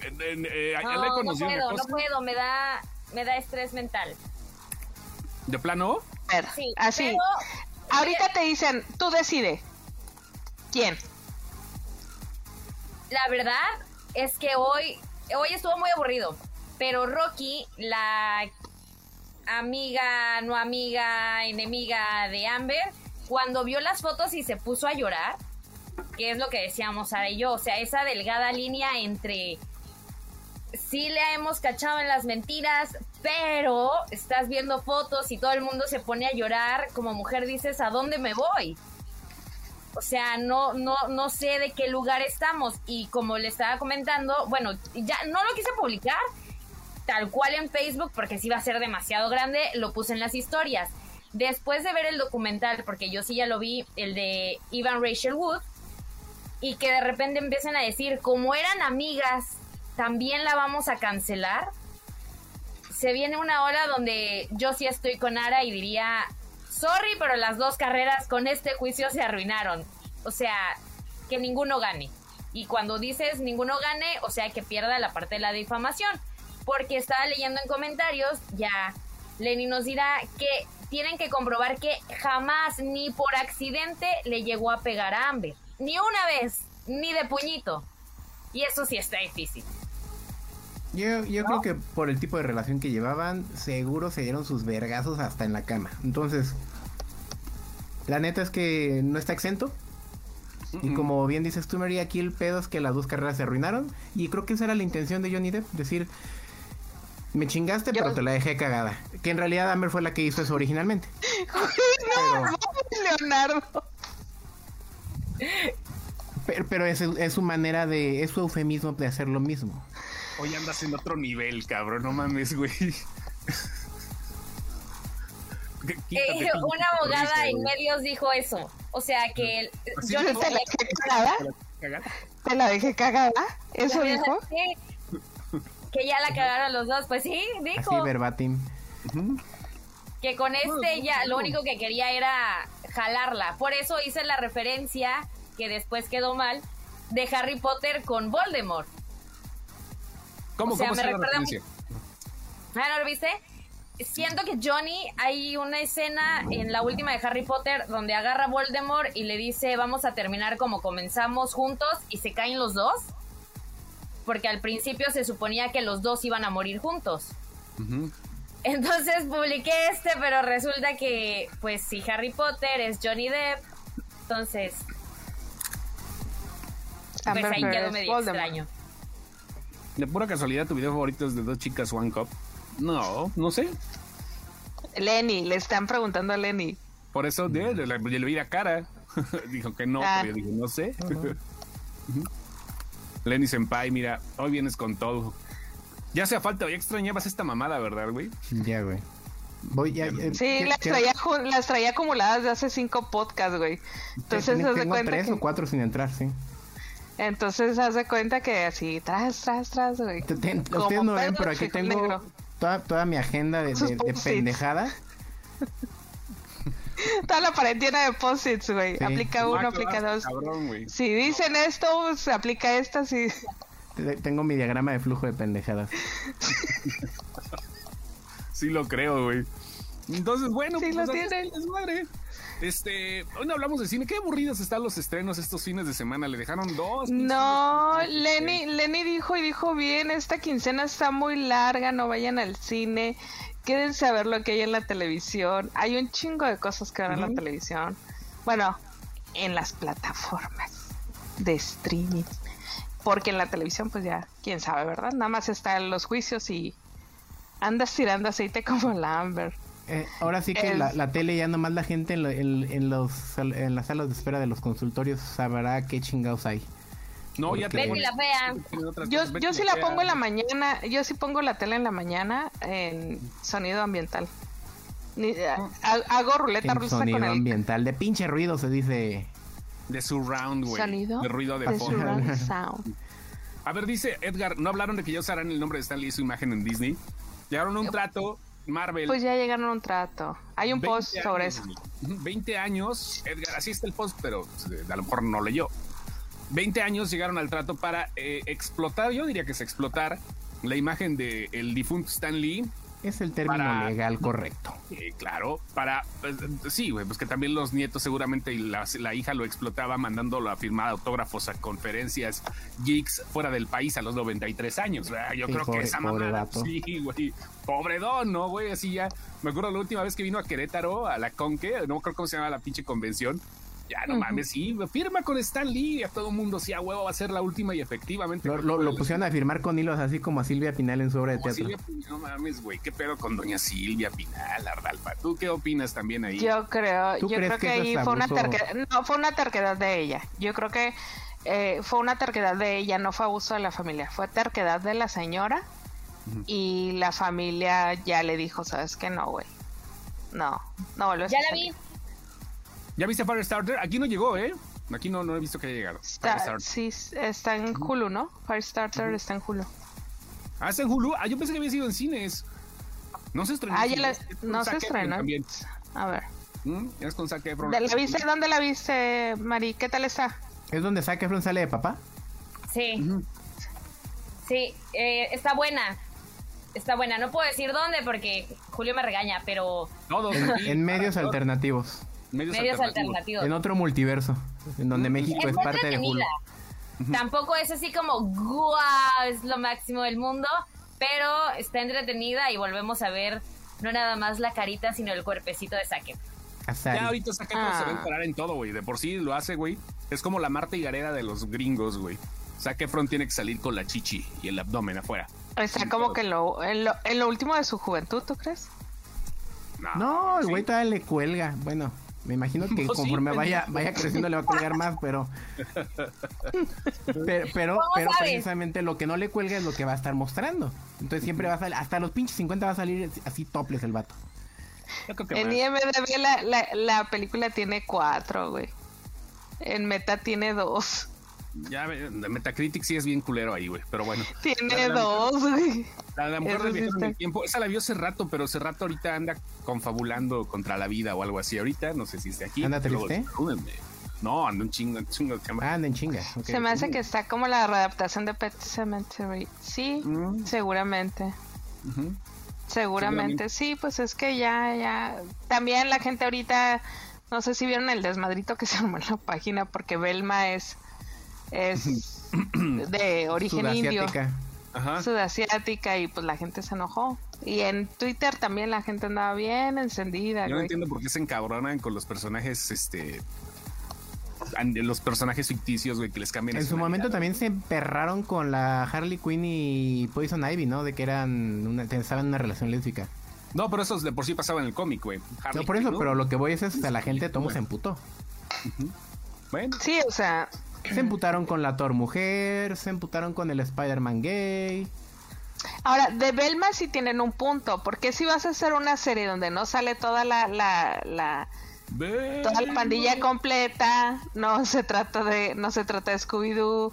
Eh, no, no puedo, no puedo. Me da, me da estrés mental. ¿De plano? Sí, así. Ahorita te dicen, tú decide. ¿Quién? La verdad es que hoy, hoy estuvo muy aburrido. Pero Rocky, la amiga, no amiga, enemiga de Amber, cuando vio las fotos y se puso a llorar, que es lo que decíamos Sara y yo, o sea, esa delgada línea entre sí le hemos cachado en las mentiras, pero estás viendo fotos y todo el mundo se pone a llorar, como mujer dices, ¿a dónde me voy? O sea, no, no, no sé de qué lugar estamos. Y como le estaba comentando, bueno, ya no lo quise publicar tal cual en Facebook porque si iba a ser demasiado grande, lo puse en las historias. Después de ver el documental, porque yo sí ya lo vi, el de Ivan Rachel Wood, y que de repente empiecen a decir, como eran amigas, también la vamos a cancelar. Se viene una hora donde yo sí estoy con Ara y diría, sorry, pero las dos carreras con este juicio se arruinaron. O sea, que ninguno gane. Y cuando dices ninguno gane, o sea, que pierda la parte de la difamación. Porque estaba leyendo en comentarios, ya Lenny nos dirá que tienen que comprobar que jamás ni por accidente le llegó a pegar a Amber. Ni una vez, ni de puñito. Y eso sí está difícil. Yo, yo creo que por el tipo de relación que llevaban, seguro se dieron sus vergazos hasta en la cama. Entonces, la neta es que no está exento. Y como bien dices tú, María, aquí el pedo es que las dos carreras se arruinaron. Y creo que esa era la intención de Johnny Depp, decir, me chingaste, pero te la dejé cagada. Que en realidad Amber fue la que hizo eso originalmente. no, Leonardo. Pero, es, es, su manera de, es su eufemismo de hacer lo mismo. Hoy andas en otro nivel, cabrón, no mames, güey. Eh, una abogada en medios dijo eso. O sea que yo no te la dejé cagada. ¿Te la dejé cagada? ¿Eso dijo? Que ya la cagaron los dos. Pues sí, dijo. Sí, verbatim. Que con este ya lo único que quería era jalarla. Por eso hice la referencia, que después quedó mal, de Harry Potter con Voldemort. ¿Cómo, ¿cómo me recuerda Ah, ¿no lo viste? Siento que Johnny, hay una escena en la última de Harry Potter donde agarra a Voldemort y le dice vamos a terminar como comenzamos juntos y se caen los dos. Porque al principio se suponía que los dos iban a morir juntos. Entonces publiqué este, pero resulta que, pues si Harry Potter es Johnny Depp, entonces... Pues ahí quedó medio extraño. De pura casualidad, tu video favorito es de dos chicas One Cup. No, no sé. Lenny, le están preguntando a Lenny. Por eso le, le, le vi la cara. Dijo que no, ah. pero yo dije, no sé. Lenny Senpai, mira, hoy vienes con todo. Ya hacía falta, ya extrañabas esta mamada, ¿verdad, güey? Ya, güey. Voy ya, eh, sí, las traía, las traía acumuladas de hace cinco podcasts, güey. Entonces, se de cuenta tres o cuatro sin entrar, sí. Entonces, haz de cuenta que así, tras, tras, tras, güey. Ustedes no ven, pero aquí tengo toda, toda mi agenda de, de, pendejada. Toda la pared llena de posits, güey. Aplica uno, aplica dos. si dicen esto, se aplica esta, sí. Tengo mi diagrama de flujo de pendejadas. sí lo creo, güey. Entonces, bueno, sí pues lo tienen. Este, hoy no hablamos de cine. Qué aburridos están los estrenos estos fines de semana. Le dejaron dos. No, Lenny, Lenny dijo y dijo bien, esta quincena está muy larga, no vayan al cine. Quédense a ver lo que hay en la televisión. Hay un chingo de cosas que ver en la televisión. Bueno, en las plataformas de streaming. Porque en la televisión, pues ya, quién sabe, ¿verdad? Nada más están los juicios y andas tirando aceite como la Amber. Eh, ahora sí que la, tele ya nomás la gente en, los, en las salas de espera de los consultorios sabrá qué chingados hay. No, ya te la vea. Yo, yo sí la pongo en la mañana, yo sí pongo la tele en la mañana en sonido ambiental. Eh, hago ruleta rusa con el... ambiental. De pinche ruido se dice. De surround, güey. Sonido. De ruido de, sound. A ver, dice Edgar, ¿no hablaron de que ya usarán el nombre de Stanley y su imagen en Disney? Llegaron a un trato, Marvel. Pues ya llegaron a un trato. Hay un post sobre eso. 20 años, Edgar, así está el post, pero pues, a lo mejor no leyó. 20 años llegaron al trato para eh, explotar, yo diría que es explotar la imagen del el difunto Stan Lee es el término legal correcto. claro, para. Pues, sí, güey, pues que también los nietos seguramente y la, hija lo explotaba mandándolo a firmar autógrafos a conferencias geeks fuera del país a los 93 años. Yo creo que esa mamada. Sí, güey. Pobre don, ¿no, güey? Así ya. Me acuerdo la última vez que vino a Querétaro, a la Conque, no creo cómo se llama la pinche convención ya no mames, sí, firma con Stan Lee, a todo mundo, sí, a huevo va a ser la última y efectivamente. Lo, pusieron a firmar con hilos así como a Silvia Pinal en su obra de teatro. Silvia no mames, güey, qué pedo con doña Silvia Pinal, Ardalpa. ¿Tú qué opinas también ahí? Yo creo, yo creo que, ahí fue una terquedad, no, fue una terquedad de ella. Yo creo que eh, fue una terquedad de ella, no fue abuso de la familia, fue terquedad de la señora y la familia ya le dijo, ¿sabes qué? No, güey. No, no vuelves Ya la vi. ¿Ya viste Firestarter? Aquí no llegó, ¿eh? Aquí no, no he visto que haya llegado. sí, está en Hulu, ¿no? Firestarter está en Hulu. Ah, está en Hulu. Ah, yo pensé que había sido en cines. No se estrenó. Ah, ya la, no se estrenó. A ver. ¿Mm? Es con Zac Efron. ¿La viste? ¿Dónde la viste, Mari? ¿Qué tal está? ¿Es donde Zac Efron sale de papá? Sí. Sí, eh, está buena. Está buena. No puedo decir dónde porque Julio me regaña, pero... Todos. en medios alternativos. Medios, alternativos. En otro multiverso, en donde México es, parte de Hulu. Tampoco es así como, guau, es lo máximo del mundo, pero está entretenida y volvemos a ver no nada más la carita, sino el cuerpecito de Saque. Ya ahorita Saque se va a ah. parar en todo, güey. De por sí lo hace, güey. Es como la Marta Gareda de los gringos, güey. Saque Efron tiene que salir con la chichi y el abdomen afuera. Está como que en lo, en lo, último de su juventud, ¿tú crees? No, el güey todavía le cuelga. Bueno, me imagino que conforme vaya, vaya creciendo le va a colgar más, pero. Pero, pero, precisamente lo que no le cuelga es lo que va a estar mostrando. Entonces siempre va a salir, hasta los pinches 50 va a salir así toples el vato. En IMDB la, la, la película tiene cuatro, güey. En Meta tiene dos. Ya, Metacritic sí es bien culero ahí, güey. Pero bueno. Tiene dos, güey. La, mujer del viaje en el tiempo. Esa la vio hace rato, pero hace rato ahorita anda confabulando contra la vida o algo así. Ahorita, no sé si esté aquí. ¿Anda triste? No, anda un chingo, un chingo Ah, anda en chinga. Se me hace que está como la readaptación de Pet Cemetery. Sí, mm. seguramente. seguramente. sí, pues es que ya, ya. También la gente ahorita, no sé si vieron el desmadrito que se armó en la página, porque Belma es es de origen indio. Ajá. Sudasiática y pues la gente se enojó. Y en Twitter también la gente andaba bien encendida. Yo no entiendo por qué se encabronan con los personajes, este, los personajes ficticios, güey, que les cambian. En su momento también se emperraron con la Harley Quinn y Poison Ivy, ¿no? De que eran una, estaban en una relación lésbica. No, pero eso de por sí pasaba en el cómic, güey. No, por eso, pero lo que voy es, es la gente, todo se emputó. Bueno. Sí, o sea, se emputaron con la Thor mujer, se emputaron con el Spider-Man gay. Ahora, de Belma sí tienen un punto, porque si vas a hacer una serie donde no sale toda la, la, la toda la pandilla completa, no se trata de, no se trata de Scooby-Doo.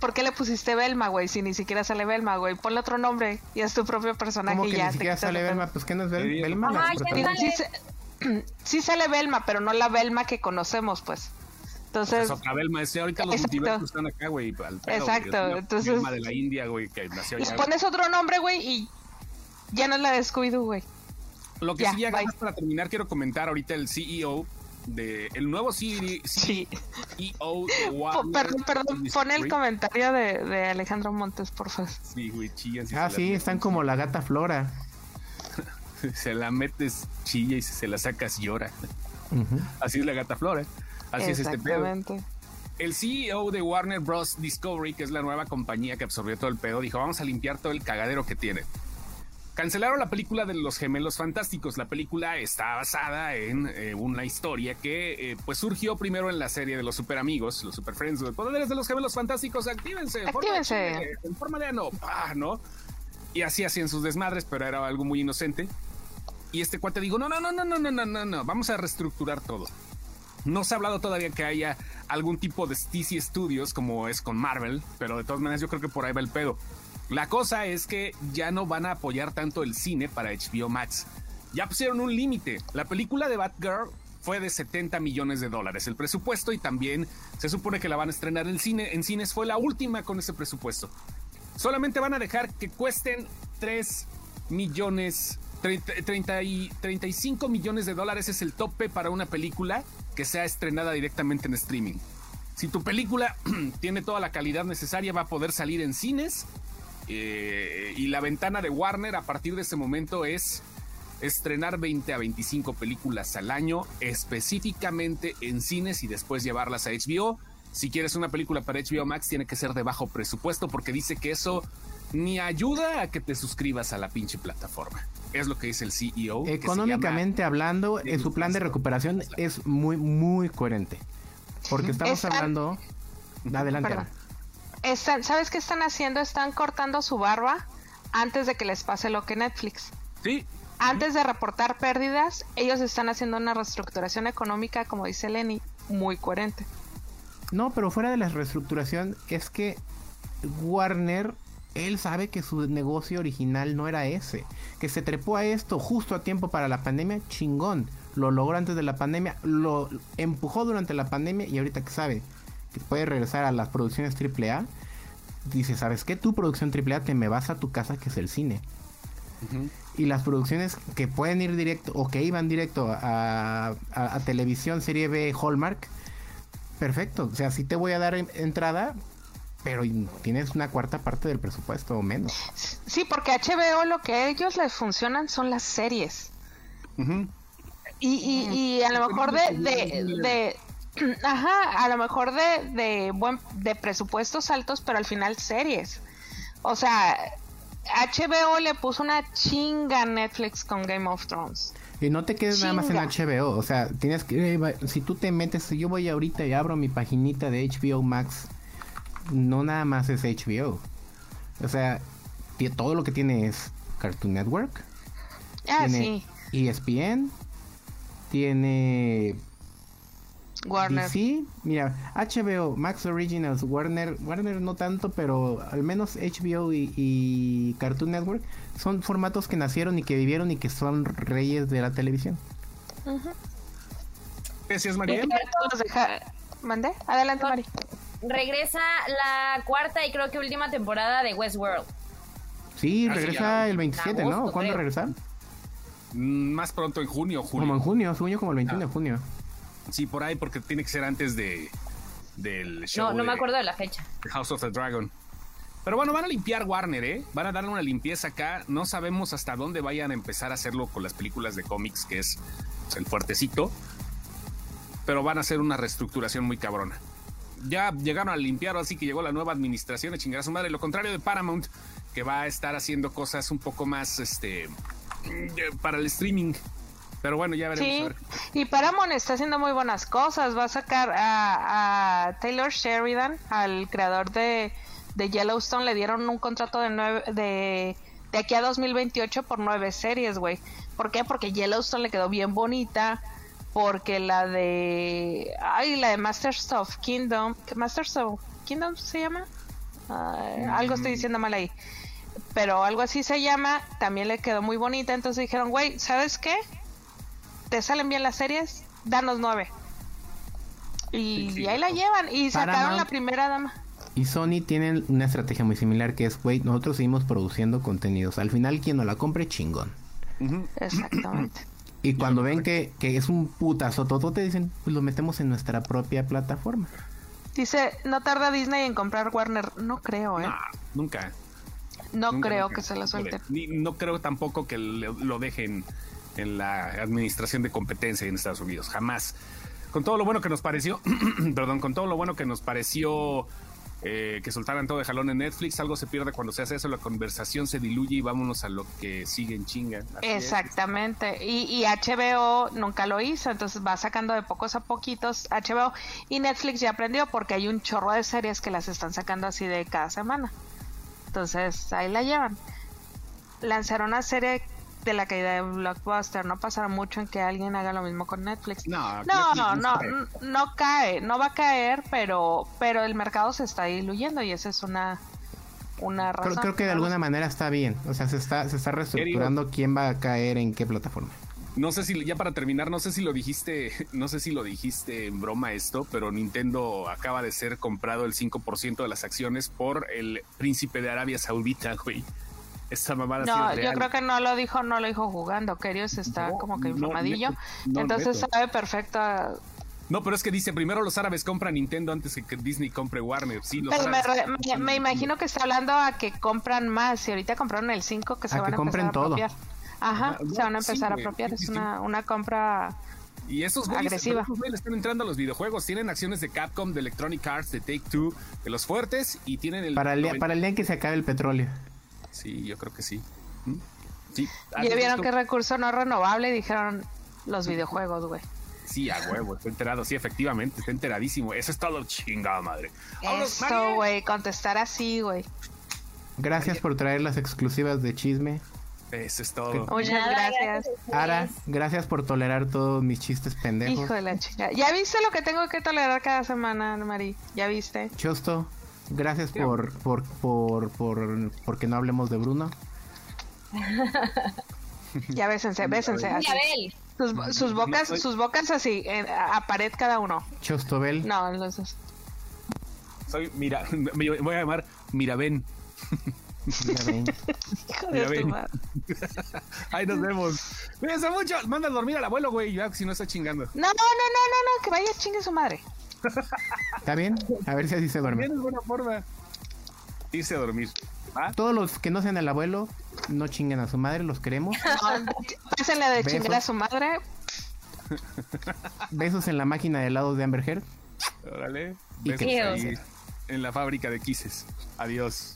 ¿Por qué le pusiste Belma, güey? Si ni siquiera sale Belma, güey. Ponle otro nombre y es tu propio personaje ¿Cómo que ya. Ni siquiera sale Belma, pues ¿qué no es Belma? sí sale Belma, pero no la Belma que conocemos, pues. Entonces, es otra Belma, es ahorita los multiversos están acá, güey. Exacto, entonces. De la India, güey, que nació allá. pones otro nombre, güey, y ya no es la de Scooby-Doo, güey. Lo que sí, ya para terminar, quiero comentar ahorita el CEO de el nuevo CEO, e sí. CEO de Warner, Perdón, perdón, pon el comentario de, de Alejandro Montes, por favor. Sí, güey, chillan. ah, sí, están como la gata Flora. Se la metes chilla y si se la sacas llora. Así es la gata flora. Así es este pedo. El CEO de Warner Bros. Discovery, que es la nueva compañía que absorbió todo el pedo, dijo: Vamos a limpiar todo el cagadero que tiene. Cancelaron la película de los gemelos fantásticos. La película está basada en eh, una historia que eh, pues surgió primero en la serie de los super amigos, los super friends, los poderes de los gemelos fantásticos. Actívense, actívense en forma de, ano, ¿no? Y así hacían sus desmadres, pero era algo muy inocente. Y este cuate dijo, no, no, no, no, no, no, no, no, no, vamos a reestructurar todo. No se ha hablado todavía que haya algún tipo de DC Studios como es con Marvel, pero de todas maneras yo creo que por ahí va el pedo. La cosa es que ya no van a apoyar tanto el cine para HBO Max. Ya pusieron un límite. La película de Batgirl fue de 70 millones de dólares el presupuesto y también se supone que la van a estrenar en cine. En cines fue la última con ese presupuesto. Solamente van a dejar que cuesten 3 millones 30, y 35 millones de dólares es el tope para una película que sea estrenada directamente en streaming. Si tu película tiene toda la calidad necesaria, va a poder salir en cines. Eh, y la ventana de Warner a partir de ese momento es estrenar 20 a 25 películas al año, específicamente en cines y después llevarlas a HBO. Si quieres una película para HBO Max, tiene que ser de bajo presupuesto porque dice que eso ni ayuda a que te suscribas a la pinche plataforma. Es lo que dice el CEO. Económicamente hablando, en su plan de recuperación es muy, muy coherente. Porque estamos hablando... Adelante. ¿Sabes qué están haciendo? Están cortando su barba antes de que les pase lo que Netflix. Sí. Antes de reportar pérdidas, ellos están haciendo una reestructuración económica, como dice Lenny, muy coherente. No, pero fuera de la reestructuración, es que Warner él sabe que su negocio original no era ese. Que se trepó a esto justo a tiempo para la pandemia, chingón. Lo logró antes de la pandemia, lo empujó durante la pandemia y ahorita que sabe que puede regresar a las producciones AAA, dice, ¿sabes qué? Tu producción AAA te me vas a tu casa que es el cine. Y las producciones que pueden ir directo o que iban directo a, a televisión, serie B, Hallmark, perfecto. O sea, si te voy a dar entrada, pero tienes una cuarta parte del presupuesto o menos. Sí, porque HBO lo que a ellos les funcionan son las series. y, y, a lo mejor de, de, ajá, a lo mejor de, de, buen, de presupuestos altos, pero al final series. O sea, HBO le puso una chinga a Netflix con Game of Thrones. Y no te quedes nada más en HBO, o sea, tienes que, si tú te metes, si yo voy ahorita y abro mi paginita de HBO Max no nada más es HBO. O sea, todo lo que tiene es Cartoon Network. Ah, tiene ESPN. Tiene Warner. Sí, mira, HBO, Max Originals, Warner, Warner no tanto, pero al menos HBO y, Cartoon Network son formatos que nacieron y que vivieron y que son reyes de la televisión. Gracias, María. ¿Mandé? Adelante, María regresa la cuarta y creo que última temporada de Westworld. Sí, ah, regresa el 27, ¿no? ¿Cuándo regresa? Mm, más pronto, en junio, junio. Como en junio, junio como el 21 de ah. junio. Sí, por ahí, porque tiene que ser antes de del show. No, no me acuerdo de la fecha. House of the Dragon. Pero bueno, van a limpiar Warner, ¿eh? Van a darle una limpieza acá. No sabemos hasta dónde vayan a empezar a hacerlo con las películas de cómics, que es el fuertecito. Pero van a hacer una reestructuración muy cabrona ya llegaron a limpiar, así que llegó la nueva administración a chingar a su madre. Lo contrario de Paramount, que va a estar haciendo cosas un poco más este para el streaming. Pero bueno, ya veremos. Sí, y Paramount está haciendo muy buenas cosas. Va a sacar a, Taylor Sheridan, al creador de, de, Yellowstone, le dieron un contrato de nueve, de, de aquí a 2028 por nueve series, güey. ¿Por qué? Porque Yellowstone le quedó bien bonita porque la de ay la de Masters of Kingdom Masters of Kingdom se llama algo estoy diciendo mal ahí pero algo así se llama también le quedó muy bonita entonces dijeron güey sabes qué te salen bien las series danos nueve y, ahí la llevan y sacaron la primera dama y Sony tienen una estrategia muy similar que es, güey, nosotros seguimos produciendo contenidos. Al final, quien no la compre, chingón. Exactamente. Y cuando ven que, es un putazo todo te dicen, pues lo metemos en nuestra propia plataforma. Dice, no tarda Disney en comprar Warner. No creo, ¿eh? nunca. No creo que se la suelten. no creo tampoco que lo dejen en la administración de competencia en Estados Unidos. Jamás. Con todo lo bueno que nos pareció, perdón, con todo lo bueno que nos pareció eh, que soltaran todo de jalón en Netflix. Algo se pierde cuando se hace eso, la conversación se diluye y vámonos a lo que sigue en chinga. Exactamente. Y, HBO nunca lo hizo, entonces va sacando de pocos a poquitos HBO. Y Netflix ya aprendió porque hay un chorro de series que las están sacando así de cada semana. Entonces ahí la llevan. lanzar una serie de la caída de Blockbuster, no pasará mucho en que alguien haga lo mismo con Netflix. No, no, no, no, no, cae, no va a caer, pero, pero el mercado se está diluyendo y esa es una, una razón. Creo, que de alguna manera está bien, o sea, se está, se está reestructurando quién va a caer en qué plataforma. No sé si, ya para terminar, no sé si lo dijiste, no sé si lo dijiste en broma esto, pero Nintendo acaba de ser comprado el 5% de las acciones por el príncipe de Arabia Saudita, güey. Esta mamada No, yo creo que no lo dijo, no lo dijo jugando. Kerios está como que informadillo. entonces sabe perfecto. No, pero es que dice, primero los árabes compran Nintendo antes que Disney compre Warner. Sí, los me, imagino que está hablando a que compran más. Y ahorita compraron el 5 que se van a empezar a apropiar. Ajá, se van a empezar a apropiar. Es una, una compra y esos güeyes, agresiva. están entrando a los videojuegos. Tienen acciones de Capcom, de Electronic Arts, de Take Two, de los fuertes y tienen el. Para el, para el día en que se acabe el petróleo. Sí, yo creo que sí. ¿Mm? Sí. Ya vieron que recurso no renovable dijeron los videojuegos, güey. Sí, a huevo, estoy enterado, sí, efectivamente, estoy enteradísimo. Eso es todo chingada madre. Eso, güey, contestar así, güey. Gracias por traer las exclusivas de chisme. Eso es todo. Muchas gracias. Ara, gracias por tolerar todos mis chistes pendejos. Hijo de la chica. ¿Ya viste lo que tengo que tolerar cada semana, Mari? ¿Ya viste? Chosto, Gracias por, por, por, por, porque no hablemos de Bruno. ya bésense, bésense. Sus, sus, bocas, sus bocas así, a pared cada uno. Chostobel. No, los dos. Soy, mira, me voy a llamar Miraben. Miraben. Hijo de. Ahí nos vemos. Cuídense mucho. Manda a dormir al abuelo, güey, ya, si no está chingando. No, no, no, no, no, no, que vaya chingue su madre. ¿Está bien? A ver si así se duerme. Es buena forma. Irse a dormir. Todos los que no sean el abuelo, no chinguen a su madre, los queremos. Pásenle de chingar a su madre. Besos en la máquina de helados de Amber Heard. Órale. Besos ahí en la fábrica de quises. Adiós.